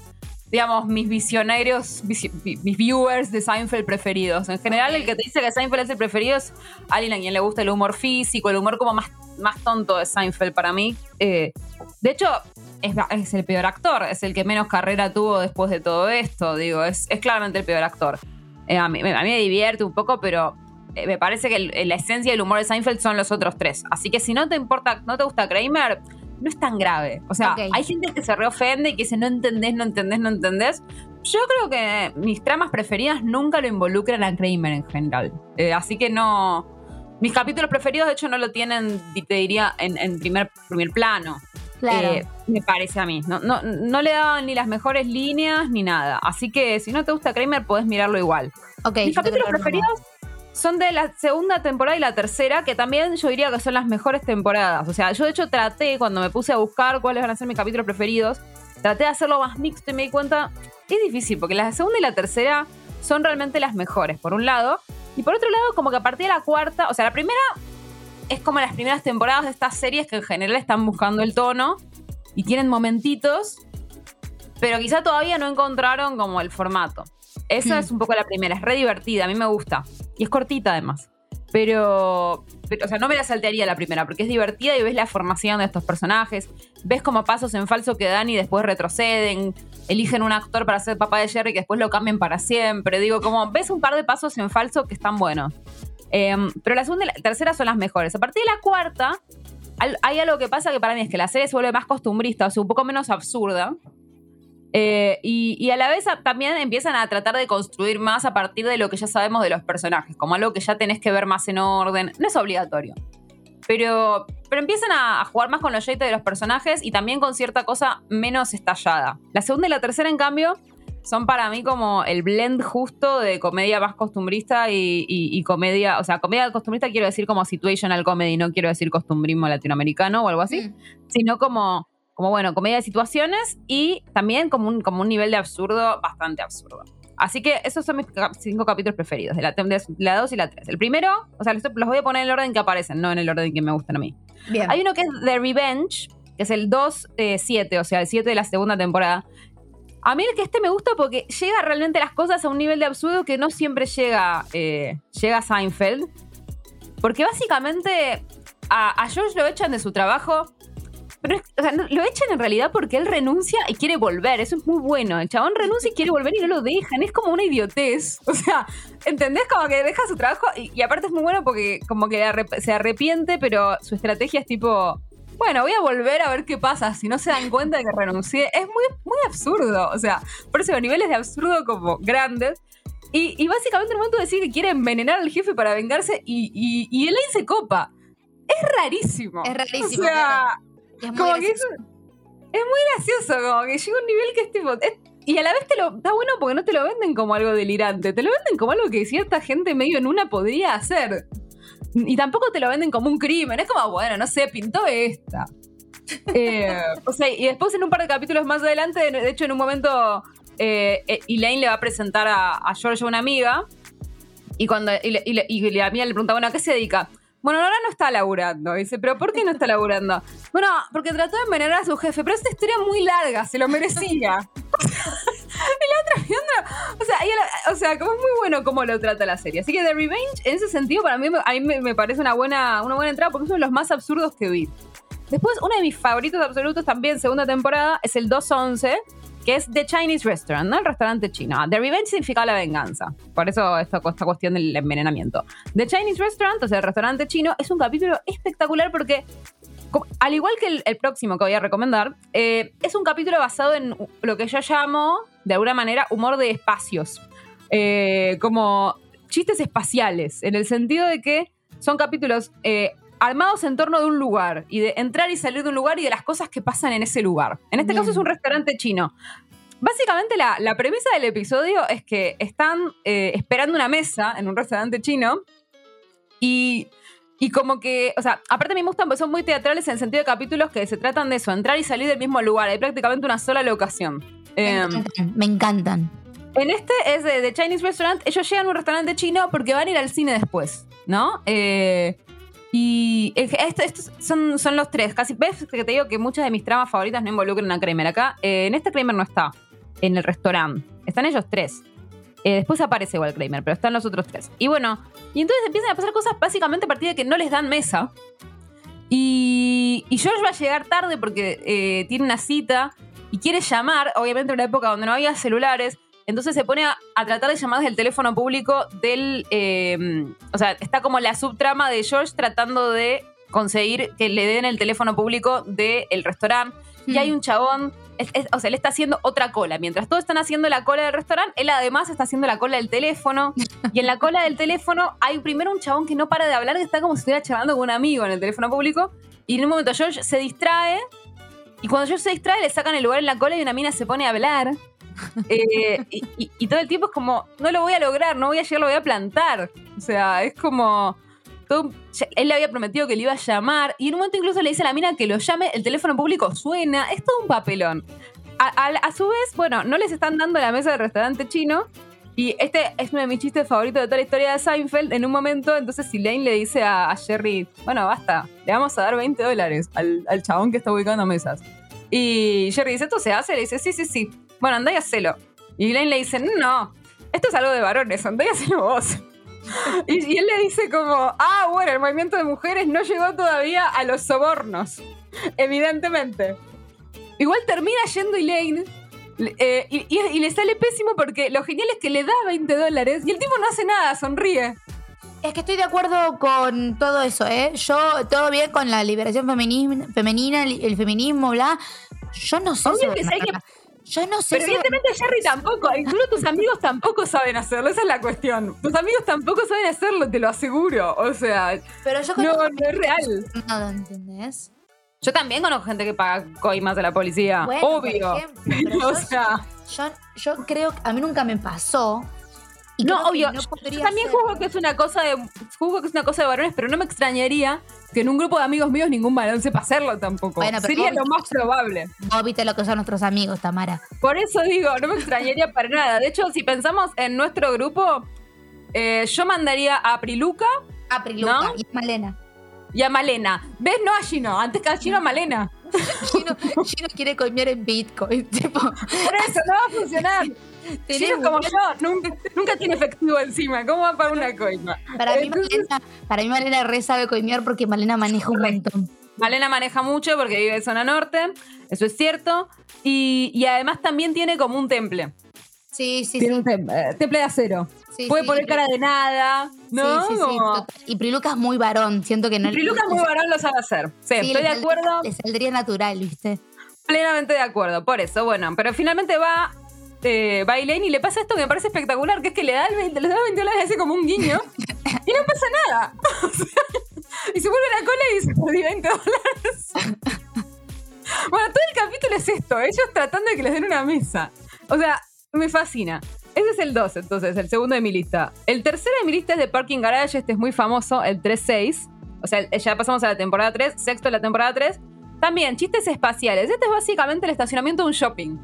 digamos, mis visionarios, mis viewers de Seinfeld preferidos. En general, el que te dice que Seinfeld es el preferido es alguien a quien le gusta el humor físico, el humor como más, más tonto de Seinfeld para mí. Eh, de hecho, es, el peor actor, es el que menos carrera tuvo después de todo esto, digo, es, es claramente el peor actor. Eh, a, mí, me divierte un poco, pero eh, me parece que la esencia del humor de Seinfeld son los otros tres. Así que si no te importa, no te gusta Kramer, no es tan grave. O sea, hay gente que se reofende y que dice no entendés, no entendés, no entendés. Yo creo que mis tramas preferidas nunca lo involucran a Kramer en general. Eh, así que no. Mis capítulos preferidos, de hecho, no lo tienen, te diría, en, primer, primer plano. Claro. me parece a mí. No, no, no, le daban ni las mejores líneas ni nada. Así que si no te gusta Kramer, puedes mirarlo igual. Mis capítulos preferidos son de la segunda temporada y la tercera, que también yo diría que son las mejores temporadas. O sea, yo de hecho traté, cuando me puse a buscar cuáles van a ser mis capítulos preferidos, traté de hacerlo más mixto y me di cuenta, es difícil, porque la segunda y la tercera son realmente las mejores, por un lado. Y por otro lado, como que a partir de la cuarta, o sea, la primera es como las primeras temporadas de estas series que en general están buscando el tono y tienen momentitos, pero quizá todavía no encontraron como el formato. Esa hmm. es un poco la primera, es re divertida, a mí me gusta. Y es cortita además. Pero, o sea, no me la saltearía la primera, porque es divertida y ves la formación de estos personajes, ves como pasos en falso que dan y después retroceden, eligen un actor para ser papá de Jerry que después lo cambien para siempre. Digo, como ves un par de pasos en falso que están buenos. Em, pero la segunda y la tercera son las mejores. A partir de la cuarta, hay algo que pasa que para mí es que la serie se vuelve más costumbrista, o sea, un poco menos absurda. Eh, y, a la vez también empiezan a tratar de construir más a partir de lo que ya sabemos de los personajes, como algo que ya tenés que ver más en orden. No es obligatorio. Pero, pero empiezan a, jugar más con los jeitos de los personajes y también con cierta cosa menos estallada. La segunda y la tercera, en cambio, son para mí como el blend justo de comedia más costumbrista y, comedia, o sea, comedia costumbrista quiero decir como situational comedy, no quiero decir costumbrismo latinoamericano o algo así, mm. sino como como bueno, comedia de situaciones y también como un, como un nivel de absurdo bastante absurdo. Así que esos son mis cinco capítulos preferidos, de la, de la 2 y la 3. El primero, o sea, los, voy a poner en el orden que aparecen, no en el orden que me gustan a mí. Hay uno que es The Revenge, que es el 2-7, eh, o sea, el 7 de la segunda temporada. A mí el que este me gusta porque llega realmente las cosas a un nivel de absurdo que no siempre llega, eh, llega Seinfeld. Porque básicamente a, a George lo echan de su trabajo pero o sea, lo echan en realidad porque él renuncia y quiere volver. Eso es muy bueno. El chabón renuncia y quiere volver y no lo dejan. Es como una idiotez. O sea, ¿entendés? Como que deja su trabajo y, aparte es muy bueno porque como que se arrepiente, pero su estrategia es tipo, bueno, voy a volver a ver qué pasa. Si no se dan cuenta de que renuncié. Es muy, muy absurdo. O sea, por eso niveles de absurdo como grandes. Y, básicamente en un momento decir que quiere envenenar al jefe para vengarse y, y, y Elaine se copa. Es rarísimo. Es rarísimo. O sea, es muy, gracioso. es, muy gracioso, como que llega un nivel que es tipo. y a la vez te lo. Está bueno porque no te lo venden como algo delirante. Te lo venden como algo que cierta gente medio en una podría hacer. Y tampoco te lo venden como un crimen. Es como, bueno, no sé, pintó esta. Eh, o sea, y después en un par de capítulos más adelante, de hecho, en un momento, eh, eh, Elaine le va a presentar a, George a una amiga. Y cuando y, y la amiga le pregunta, bueno, ¿a qué se dedica? Bueno, ahora no está laburando. Dice, ¿pero por qué no está laburando? Bueno, porque trató de envenenar a su jefe, pero esta historia muy larga, se lo merecía. O sea, como es muy bueno cómo lo trata la serie. Así que The Revenge, en ese sentido, para mí, a mí me, parece una buena, una buena entrada porque son los más absurdos que vi. Después, uno de mis favoritos absolutos también, segunda temporada, es el 211 que es The Chinese Restaurant, ¿no? El restaurante chino. The Revenge significa la venganza. Por eso esta, esta cuestión del envenenamiento. The Chinese Restaurant, o sea, el restaurante chino, es un capítulo espectacular porque al igual que el, próximo que voy a recomendar, eh, es un capítulo basado en lo que yo llamo, de alguna manera, humor de espacios. Eh, como chistes espaciales, en el sentido de que son capítulos eh, armados en torno de un lugar y de entrar y salir de un lugar y de las cosas que pasan en ese lugar. En este caso es un restaurante chino. Básicamente la, premisa del episodio es que están esperando una mesa en un restaurante chino y, como que, o sea, aparte me gustan porque son muy teatrales en el sentido de capítulos que se tratan de eso, entrar y salir del mismo lugar. Hay prácticamente una sola locación. Me, em, encantan, me encantan. En este es de, Chinese Restaurant. Ellos llegan a un restaurante chino porque van a ir al cine después, ¿no? Eh, y estos, son, son los tres. Casi ves que te digo que muchas de mis tramas favoritas no involucran a Kramer. Acá, eh, en este Kramer no está, en el restaurante. Están ellos tres. Eh, después aparece igual Kramer, pero están los otros tres. Y bueno, y entonces empiezan a pasar cosas básicamente a partir de que no les dan mesa. Y, y George va a llegar tarde porque eh, tiene una cita y quiere llamar, obviamente en una época donde no había celulares. Entonces se pone a, tratar de llamar desde el teléfono público del. Em, o sea, está como la subtrama de George tratando de conseguir que le den el teléfono público del restaurante. Y hay mm. un chabón. O sea, él está haciendo otra cola. Mientras todos están haciendo la cola del restaurante, él además está haciendo la cola del teléfono. y en la cola del teléfono hay primero un chabón que no para de hablar, que está como si estuviera charlando con un amigo en el teléfono público. Y en un momento George se distrae. Y cuando George se distrae, le sacan el lugar en la cola y una mina se pone a hablar. Eh, y, todo el tiempo es como, no lo voy a lograr, no voy a llegar, lo voy a plantar. O sea, es como. Él le había prometido que le iba a llamar y en un momento incluso le dice a la mina que lo llame, el teléfono público suena, es todo un papelón. A, su vez, bueno, no les están dando la mesa del restaurante chino y este es uno de mis chistes favoritos de toda la historia de Seinfeld. En un momento, entonces Elaine le dice a, Jerry, bueno, basta, le vamos a dar 20 dólares al, chabón que está ubicando mesas. Y Jerry dice, ¿esto se hace? Le dice, sí, sí, sí bueno, andá y hacelo. Y Elaine le dice, no, esto es algo de varones, andá y hacelo vos. Y, él le dice como, ah, bueno, el movimiento de mujeres no llegó todavía a los sobornos, evidentemente. Igual termina yendo Elaine eh, y, le sale pésimo porque lo genial es que le da 20 dólares y el tipo no hace nada, sonríe. Es que estoy de acuerdo con todo eso, ¿eh? Yo, todo bien con la liberación femenina, el, feminismo, bla. Yo no sé. Yo no sé. Pero evidentemente Jerry tampoco, incluso tus amigos tampoco saben hacerlo, esa es la cuestión. Tus amigos tampoco saben hacerlo, te lo aseguro. O sea, Pero yo no, no es real. No, ¿entendés? Yo también conozco gente que paga coimas de la policía. Obvio. o sea. Yo, yo creo que a mí nunca me pasó, no, obvio. yo también juzgo que es una cosa de juzgo que es una cosa de varones, pero no me extrañaría que en un grupo de amigos míos ningún varón sepa hacerlo tampoco. Sería lo más probable. Vos viste lo que son nuestros amigos, Tamara. Por eso digo, no me extrañaría para nada. De hecho, si pensamos en nuestro grupo, eh, yo mandaría a Priluca. A Priluca y a Malena. Y a Malena. ¿Ves? No a Gino. Antes que a Gino, a Malena. Gino, quiere comer en Bitcoin. Por eso no va a funcionar. Chino como yo, nunca, tiene efectivo encima. ¿Cómo va para una coima? Para, mí, Malena, para mí Malena re sabe coimear porque Malena maneja un montón. Malena maneja mucho porque vive en zona norte, eso es cierto. Y, además también tiene como un temple. Sí, sí, tiene sí. Un eh, temple, de acero. Puede poner cara de nada, ¿no? Sí, sí, sí. Y Priluca es muy varón, siento que no. Priluca es muy varón, lo sabe hacer. Sí, estoy de acuerdo. Le saldría natural, ¿viste? Plenamente de acuerdo, por eso, bueno. Pero finalmente va eh, y le pasa esto que me parece espectacular, que es que le da, el 20, le da 20 dólares así como un guiño y no pasa nada. y se vuelve la cola y dice, 20 dólares. bueno, todo el capítulo es esto, ellos tratando de que les den una mesa. O sea, me fascina. Ese es el 2, entonces, el segundo de mi lista. El tercero de mi lista es de Parking Garage, este es muy famoso, el 3-6. O sea, ya pasamos a la temporada 3, sexto de la temporada 3. También, chistes espaciales. Este es básicamente el estacionamiento de un shopping.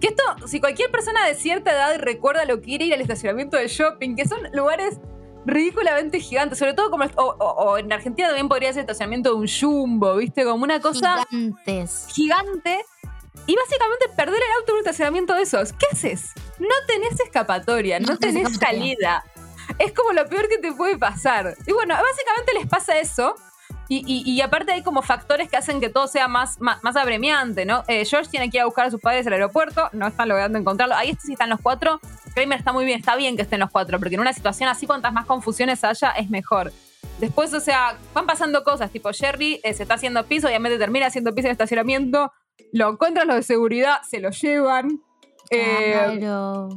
Que esto, si cualquier persona de cierta edad recuerda lo que era ir al estacionamiento del shopping, que son lugares ridículamente gigantes, sobre todo como o, en Argentina también podría ser estacionamiento de un jumbo, ¿viste? Como una cosa Gigantes. gigante. Y básicamente perder el auto en un estacionamiento de esos. ¿Qué haces? No tenés escapatoria, no, tenés salida. Es como lo peor que te puede pasar. Y bueno, básicamente les pasa eso. Y, aparte hay como factores que hacen que todo sea más, más, apremiante, ¿no? Eh, George tiene que ir a buscar a sus padres al aeropuerto, no están logrando encontrarlo. Ahí sí están los cuatro. Kramer está muy bien, está bien que estén los cuatro, porque en una situación así, cuantas más confusiones haya, es mejor. Después, o sea, van pasando cosas, tipo Jerry eh, se está haciendo piso, obviamente termina haciendo piso en estacionamiento, lo encuentran los de seguridad, se lo llevan. Eh,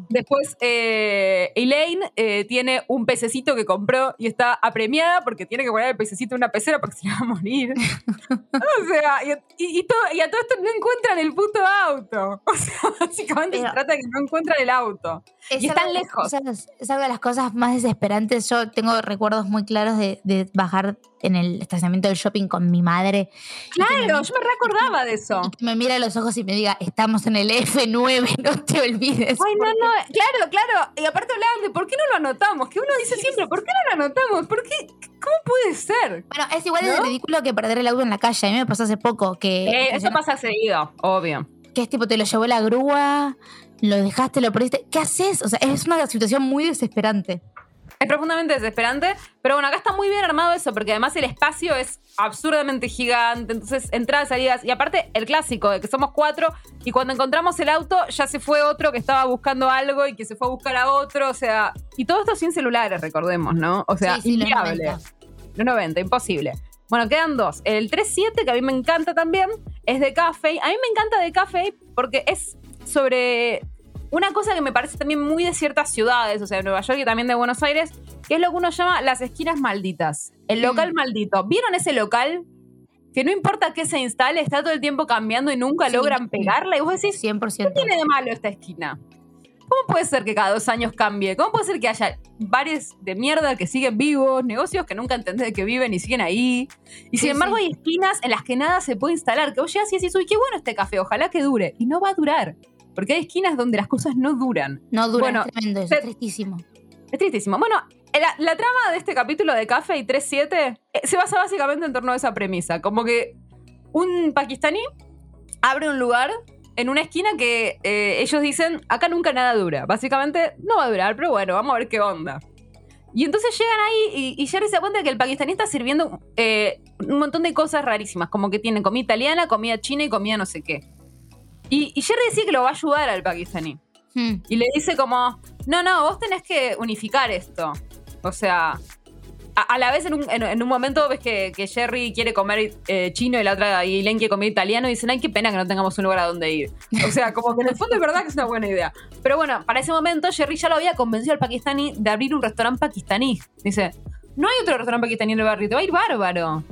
después, eh, Elaine eh, tiene un pececito que compró y está apremiada porque tiene que poner el pececito en una pecera porque se le va a morir. o sea, y, todo, y, a todo esto no encuentran el puto auto. O sea, básicamente se trata de que no encuentran el auto. y están lejos. Es una de las cosas más desesperantes. Yo tengo recuerdos muy claros de, de bajar en el estacionamiento del shopping con mi madre. Claro, yo me recordaba de eso. que me mira a los ojos y me diga, estamos en el F9, no te olvides. Ay, no, no, claro, claro. Y aparte hablaban de por qué no lo anotamos, que uno dice siempre, ¿por qué no lo anotamos? ¿Por qué? ¿Cómo puede ser? Bueno, es igual de ridículo que perder el auto en la calle. A mí me pasó hace poco que... Eh, eso pasa seguido, obvio. Que es tipo, te lo llevó la grúa, lo dejaste, lo perdiste. ¿Qué haces? O sea, es una situación muy desesperante. Es profundamente desesperante, pero bueno, acá está muy bien armado eso, porque además el espacio es absurdamente gigante, entonces entradas, salidas, y aparte el clásico de que somos cuatro, y cuando encontramos el auto ya se fue otro que estaba buscando algo y que se fue a buscar a otro, o sea, y todo esto sin celulares, recordemos, ¿no? O sea, sí, inviable. Los 90. imposible. Bueno, quedan dos. El 3-7, que a mí me encanta también, es de Café. A mí me encanta de Café porque es sobre una cosa que me parece también muy de ciertas ciudades, o sea, de Nueva York y también de Buenos Aires, que es lo que uno llama las esquinas malditas. El mm. local maldito. ¿Vieron ese local? Que no importa qué se instale, está todo el tiempo cambiando y nunca logran pegarla. Y vos decís, 100%. ¿qué tiene de malo esta esquina? ¿Cómo puede ser que cada dos años cambie? ¿Cómo puede ser que haya bares de mierda que siguen vivos, negocios que nunca entendés de que viven y siguen ahí? Y sin embargo hay esquinas en las que nada se puede instalar, que vos llegas y decís, uy, qué bueno este café, ojalá que dure. Y no va a durar. Porque hay esquinas donde las cosas no duran. No duran, bueno, es tremendo, es tristísimo. Es tristísimo. Bueno, la, trama de este capítulo de Café y 3-7 eh, se basa básicamente en torno a esa premisa. Como que un pakistaní abre un lugar en una esquina que eh, ellos dicen, acá nunca nada dura. Básicamente no va a durar, pero bueno, vamos a ver qué onda. Y entonces llegan ahí y, Jerry se da cuenta que el pakistaní está sirviendo eh, un montón de cosas rarísimas, como que tiene comida italiana, comida china y comida no sé qué. Y, Jerry decide que lo va a ayudar al pakistaní. Hmm. Y le dice como, no, no, vos tenés que unificar esto. O sea, a, la vez en un, momento ves que, Jerry quiere comer eh, chino y la otra y Len quiere comer italiano y dicen, ay, qué pena que no tengamos un lugar a donde ir. O sea, como que en el fondo es verdad que es una buena idea. Pero bueno, para ese momento Jerry ya lo había convencido al pakistaní de abrir un restaurante pakistaní. Dice, no hay otro restaurante pakistaní en el barrio, te va a ir bárbaro.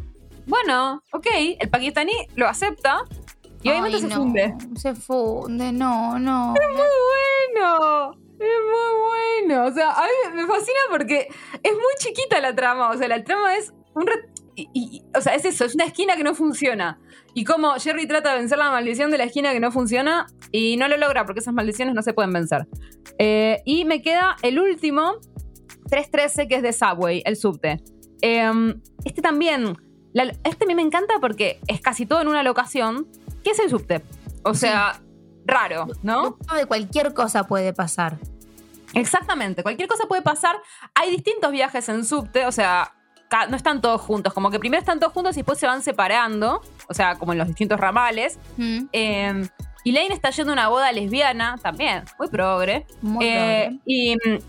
Bueno, ok, el pakistaní lo acepta y obviamente se funde. Se funde, no, no. Es muy bueno. Es muy bueno. O sea, a mí me fascina porque es muy chiquita la trama. O sea, la trama es un. o sea, es eso, es una esquina que no funciona. Y como Jerry trata de vencer la maldición de la esquina que no funciona y no lo logra porque esas maldiciones no se pueden vencer. Eh, y me queda el último, 313, que es de Subway, el subte. Em, este también, este a mí me encanta porque es casi todo en una locación, que es el subte. O sea, raro, ¿no? De cualquier cosa puede pasar. Exactamente, cualquier cosa puede pasar. Hay distintos viajes en subte, o sea, no están todos juntos, como que primero están todos juntos y después se van separando, o sea, como en los distintos ramales. Mm. Em, y Lane está yendo a una boda lesbiana, también, muy progre. Muy eh, Y mm,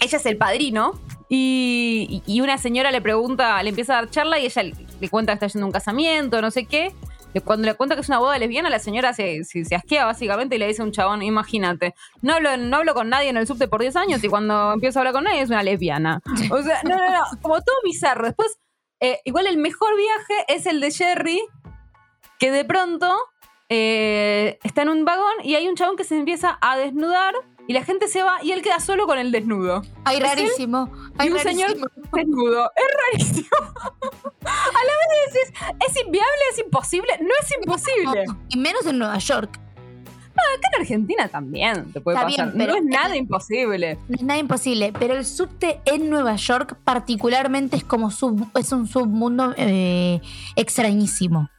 ella es el padrino. Y, y, una señora le pregunta, le empieza a dar charla y ella le cuenta que está yendo a un casamiento, no sé qué cuando le cuenta que es una boda lesbiana, la señora se, se, asquea básicamente y le dice a un chabón, imagínate, no hablo, no hablo con nadie en el subte por 10 años y cuando empiezo a hablar con nadie es una lesbiana. O sea, no, no, no, como todo bizarro. Después, eh, igual el mejor viaje es el de Jerry, que de pronto eh, está en un vagón y hay un chabón que se empieza a desnudar y la gente se va y él queda solo con el desnudo. Ay, rarísimo. y un señor desnudo. Es rarísimo. a la vez decís, ¿es inviable? ¿Es imposible? No es imposible. y menos en Nueva York. No, acá en Argentina también te puede pasar. no es nada imposible. No es nada imposible, pero el subte en Nueva York particularmente es como es un submundo eh, extrañísimo.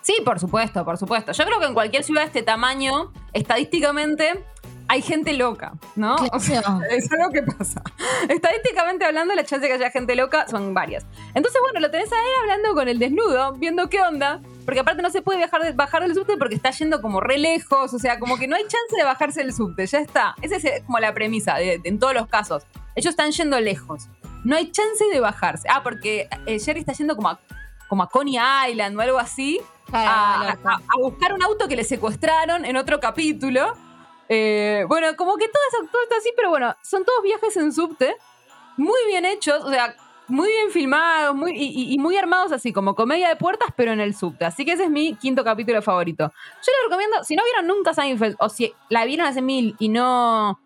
Sí, por supuesto, por supuesto. Yo creo que en cualquier ciudad de este tamaño, estadísticamente, hay gente loca, ¿no? O sea, es algo que pasa. Estadísticamente hablando, la chance de que haya gente loca son varias. Entonces, bueno, lo tenés a él hablando con el desnudo, viendo qué onda. Porque aparte no se puede bajar, bajar del subte porque está yendo como re lejos. O sea, como que no hay chance de bajarse del subte. Ya está. Esa es como la premisa en todos los casos. Ellos están yendo lejos. No hay chance de bajarse. Ah, porque eh, Jerry está yendo como a, como a Coney Island o algo así. a, buscar un auto que le secuestraron en otro capítulo. Eh, bueno, como que todo, todo está así, pero bueno, son todos viajes en subte, muy bien hechos, o sea, muy bien filmados muy, y, muy armados así, como comedia de puertas, pero en el subte. Así que ese es mi quinto capítulo favorito. Yo les recomiendo, si no vieron nunca Seinfeld, o si la vieron hace mil y no,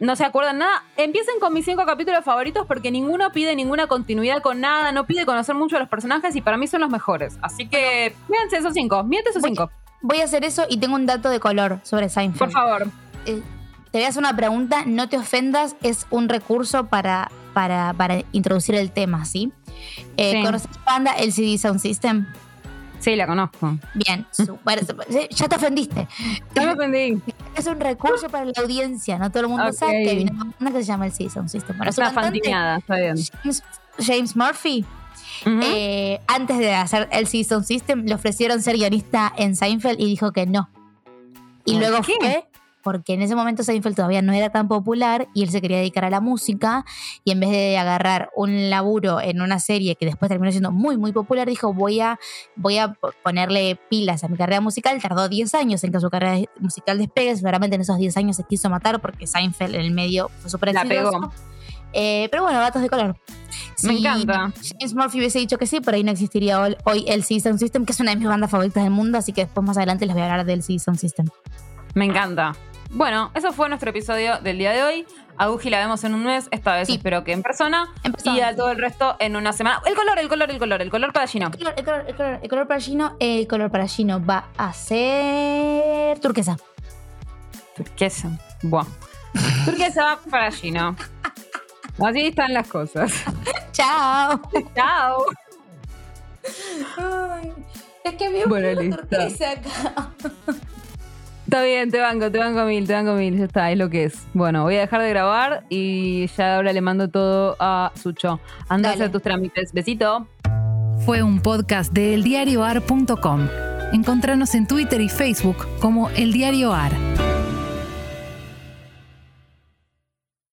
no se acuerdan nada, empiecen con mis cinco capítulos favoritos porque ninguno pide ninguna continuidad con nada, no pide conocer mucho a los personajes y para mí son los mejores. Así que, fíjense esos cinco, miente esos cinco. Voy a hacer eso y tengo un dato de color sobre Seinfeld. Por favor. Eh, te voy a hacer una pregunta, no te ofendas, es un recurso para, para, introducir el tema, ¿sí? Eh, ¿Conoces Panda LCD Sound System? Sí, la conozco. Bien, ya te ofendiste. Ya me ofendí. Es un recurso para la audiencia, no todo el mundo sabe que hay una que se llama LCD Sound System. Para una fantineada, está bien. James, Murphy eh, antes de hacer el Season System, le ofrecieron ser guionista en Seinfeld y dijo que no. Y luego fue porque en ese momento Seinfeld todavía no era tan popular y él se quería dedicar a la música y en vez de agarrar un laburo en una serie que después terminó siendo muy muy popular, dijo voy a, voy a ponerle pilas a mi carrera musical. Tardó 10 años en que su carrera musical despegue, seguramente en esos 10 años se quiso matar porque Seinfeld en el medio fue súper La pegó. Eh, pero bueno, datos de color. Me encanta. James Murphy hubiese dicho que sí, pero ahí no existiría hoy el Season System, que es una de mis bandas favoritas del mundo, así que después más adelante les voy a hablar del Season System. Me encanta. Bueno, eso fue nuestro episodio del día de hoy. A Guji la vemos en un mes, esta vez espero que en persona, Y a todo el resto en una semana. El color, el color, el color, el color para Gino. El color, el color, el color, el color para Gino, el color para Gino va a ser turquesa. Turquesa. Buah. turquesa va para Gino. Así están las cosas. Chao. Chao. es que me bueno, turquesa acá. Está bien, te banco, te banco mil, te banco mil, ya está, es lo que es. Bueno, voy a dejar de grabar y ya ahora le mando todo a Sucho. Anda a hacer tus trámites. Besito. Fue un podcast de eldiarioar.com. Encontranos en Twitter y Facebook como El Diario AR.